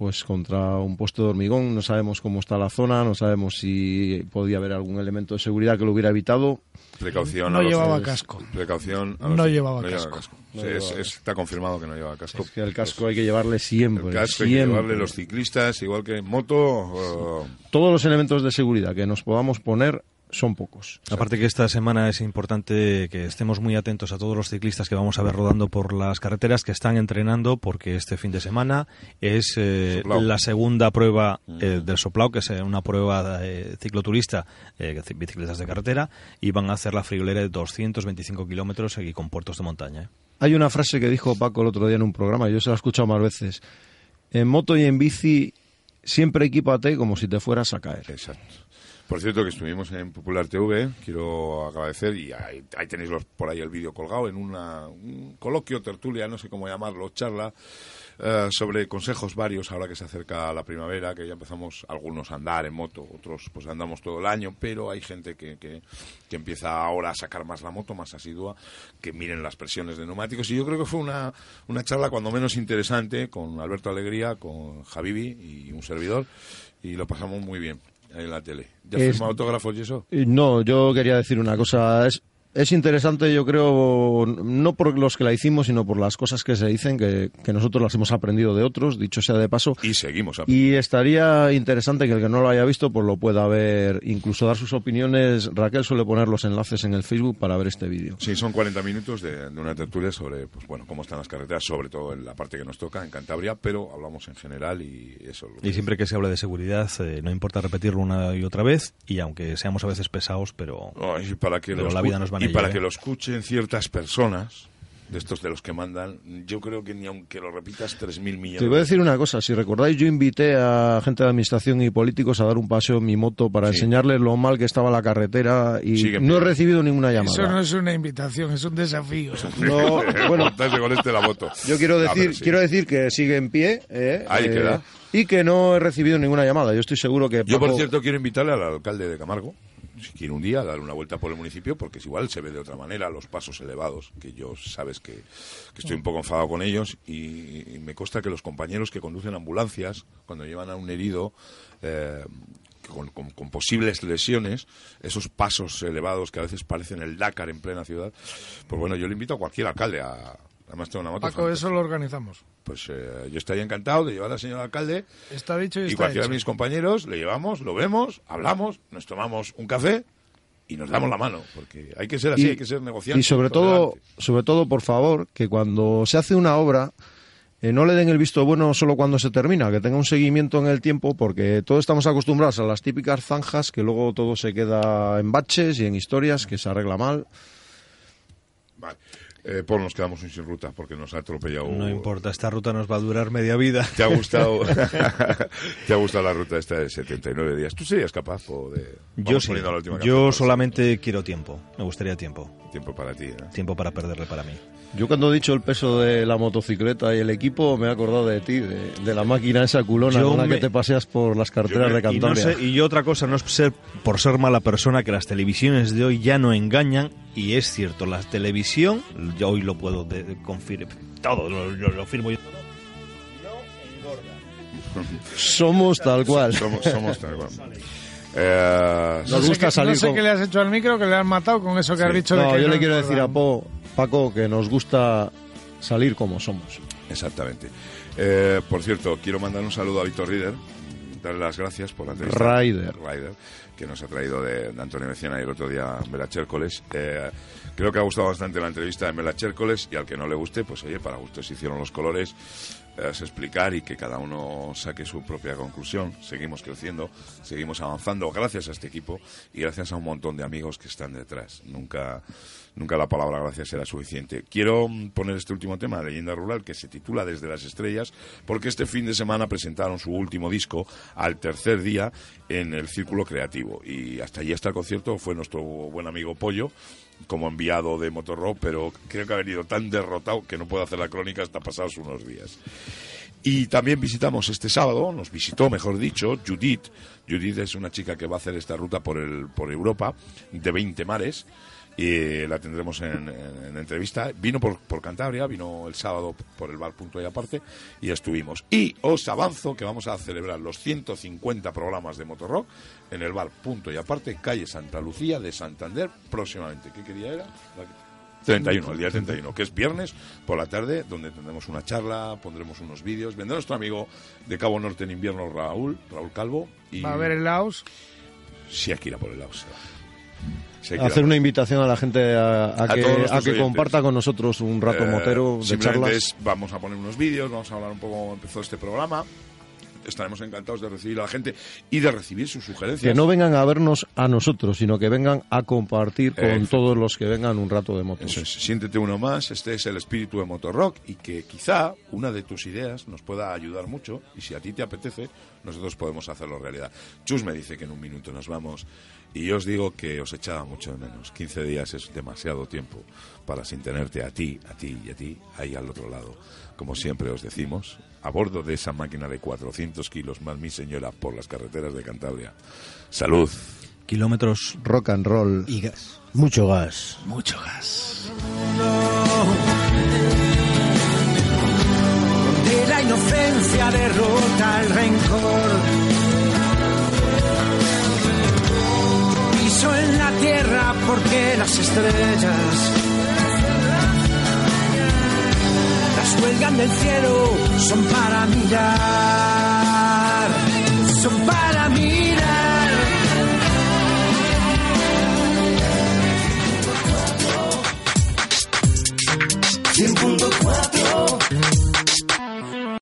pues contra un puesto de hormigón, no sabemos cómo está la zona, no sabemos si podía haber algún elemento de seguridad que lo hubiera evitado. Precaución. No a los- llevaba casco. Precaución. a No los- llevaba casco. Sí, es- es- está confirmado que no lleva casco. Es que el casco hay que llevarle siempre, El casco hay que llevarle los ciclistas, igual que en moto. Todos los elementos de seguridad que nos podamos poner son pocos. Aparte que esta semana es importante que estemos muy atentos a todos los ciclistas que vamos a ver rodando por las carreteras que están entrenando porque este fin de semana es eh, la segunda prueba eh, del Soplao, que es eh, una prueba eh, cicloturista, eh, de bicicletas de carretera, y van a hacer la friolera de 225 kilómetros y con puertos de montaña. ¿eh? Hay una frase que dijo Paco el otro día en un programa, yo se la he escuchado más veces. En moto y en bici siempre equípate como si te fueras a caer. Exacto. Por cierto, que estuvimos en Popular TV, quiero agradecer, y ahí, ahí tenéis los- por ahí el vídeo colgado, en una, un coloquio, tertulia, no sé cómo llamarlo, charla, eh, sobre consejos varios ahora que se acerca la primavera, que ya empezamos algunos a andar en moto, otros pues andamos todo el año, pero hay gente que, que, que empieza ahora a sacar más la moto, más asidua, que miren las presiones de neumáticos, y yo creo que fue una, una charla cuando menos interesante con Alberto Alegría, con Javivi y un servidor, y lo pasamos muy bien en la tele. ¿Ya Es- firma autógrafos y eso? No, yo quería decir una cosa. Es, es interesante, yo creo, no por los que la hicimos, sino por las cosas que se dicen, que, que nosotros las hemos aprendido de otros, dicho sea de paso. Y seguimos aprendiendo. Y estaría interesante que el que no lo haya visto, pues lo pueda ver, incluso dar sus opiniones. Raquel suele poner los enlaces en el Facebook para ver este vídeo. Sí, son 40 minutos de, de una tertulia sobre, pues bueno, cómo están las carreteras, sobre todo en la parte que nos toca, en Cantabria, pero hablamos en general y eso. lo Y siempre que se hable de seguridad, eh, no importa repetirlo una y otra vez, y aunque seamos a veces pesados, pero, No, y para que, pero la vida nos va y para que lo escuchen ciertas personas, de estos de los que mandan, yo creo que ni aunque lo repitas 3.000 millones. Te voy a decir una cosa, si recordáis, yo invité a gente de administración y políticos a dar un paseo en mi moto para Sí. enseñarles lo mal que estaba la carretera y no he recibido ninguna Eso llamada. no es una invitación, es un desafío. No, bueno, con este la moto. Yo quiero decir, sí. quiero decir que sigue en pie. eh, Ahí eh, queda. Y que no he recibido ninguna llamada. Yo estoy seguro que. Yo, por cierto, quiero invitarle al alcalde de Camargo, si quiere un día, dar una vuelta por el municipio, porque es igual se ve de otra manera los pasos elevados, que yo sabes que, que estoy un poco enfadado con ellos, y, y me consta que los compañeros que conducen ambulancias, cuando llevan a un herido, eh, con posibles lesiones, esos pasos elevados que a veces parecen el Dakar en plena ciudad, pues bueno, yo le invito a cualquier alcalde a... Además tengo una moto Paco, fantástica. eso lo organizamos. Pues eh, yo estaría encantado de llevar al señor alcalde Está dicho y, y está cualquiera hecho. de mis compañeros le llevamos, lo vemos, hablamos, nos tomamos un café y nos damos la mano, porque hay que ser así, y, hay que ser negociante. y sobre todo, sobre todo, por favor, que cuando se hace una obra eh, no le den el visto bueno solo cuando se termina, que tenga un seguimiento en el tiempo, porque todos estamos acostumbrados a las típicas zanjas que luego todo se queda en baches y en historias que se arregla mal. Vale. Eh, Paul, nos quedamos sin ruta porque nos ha atropellado. No importa, esta ruta nos va a durar media vida. ¿Te ha gustado? ¿Te ha gustado la ruta esta de 79 días? ¿Tú serías capaz o de...? Yo sí. Yo solamente quiero tiempo. Me gustaría tiempo. Tiempo para ti, ¿no? Tiempo para perderle para mí. Yo cuando he dicho el peso de la motocicleta y el equipo me he acordado de ti, de, de la máquina esa culona Yo con la me- que te paseas por las carreteras de Y, no Cantabria. sé- y yo otra cosa, no es ser, por ser mala persona, que las televisiones de hoy ya no engañan. Y es cierto, la televisión, yo hoy lo puedo de- de confirmar, todo lo, lo- lo firmo yo. Somos tal cual. Somos, somos tal cual. Eh, Nos no gusta salir No sé con- qué le has hecho al micro, que le han matado con eso que has dicho. de No, que yo le quiero engordan. decir a Po- Paco que nos gusta salir como somos. Exactamente. Eh, por cierto, quiero mandar un saludo a Víctor Rieder, darle las gracias por la entrevista. Raider. Raider, que nos ha traído de, de Antonio Mecena y el otro día Mela Chércoles. Eh, creo que ha gustado bastante la entrevista de Mela Chércoles y al que no le guste, pues oye, para gusto se hicieron los colores, eh, es explicar y que cada uno saque su propia conclusión. Seguimos creciendo, seguimos avanzando gracias a este equipo y gracias a un montón de amigos que están detrás. Nunca, nunca la palabra gracias será suficiente. Quiero poner este último tema, Leyenda Rural, que se titula Desde las Estrellas, porque este fin de semana presentaron su último disco al tercer día en el Círculo Creativo. Y hasta allí, hasta el concierto, fue nuestro buen amigo Pollo como enviado de Motorrock, pero creo que ha venido tan derrotado que no puede hacer la crónica hasta pasados unos días. Y también visitamos este sábado, nos visitó, mejor dicho, Judith. Judith es una chica que va a hacer esta ruta por, el, por Europa de 20 mares. Y la tendremos en, en- en entrevista. Vino por, por Cantabria, vino el sábado por el bar Punto y Aparte y estuvimos. Y os avanzo que vamos a celebrar los 150 programas de Motorrock en el bar Punto y Aparte, calle Santa Lucía de Santander, próximamente. ¿Qué quería era? La- 31, el día 31, que es viernes por la tarde, donde tendremos una charla, pondremos unos vídeos. Vendrá nuestro amigo de Cabo Norte en invierno, Raúl, Raúl Calvo. Y Va a haber el Laos. si hay que ir a por el Laos. Hacer una invitación a la gente a, a A que, a que comparta con nosotros un rato Eh, motero de charlas. es- vamos a poner unos vídeos, vamos a hablar un poco cómo empezó este programa. Estaremos encantados de recibir a la gente y de recibir sus sugerencias. Que no vengan a vernos a nosotros, sino que vengan a compartir con Eh, todos los que vengan un rato de motos. Eso es, siéntete uno más, este es el espíritu de Motorrock y que quizá una de tus ideas nos pueda ayudar mucho y si a ti te apetece, nosotros podemos hacerlo realidad. Chus me dice que en un minuto nos vamos y yo os digo que os echaba mucho de menos. 15 días es demasiado tiempo para sin tenerte a ti, a ti y a ti ahí al otro lado. Como siempre os decimos, a bordo de esa máquina de 400 kilos más mi señora por las carreteras de Cantabria. Salud. Kilómetros Rock and roll. y gas. Mucho gas. Mucho gas. donde la inocencia derrota el rencor. Piso en la tierra porque las estrellas las cuelgan del cielo, son para mirar, son para mirar. 100.4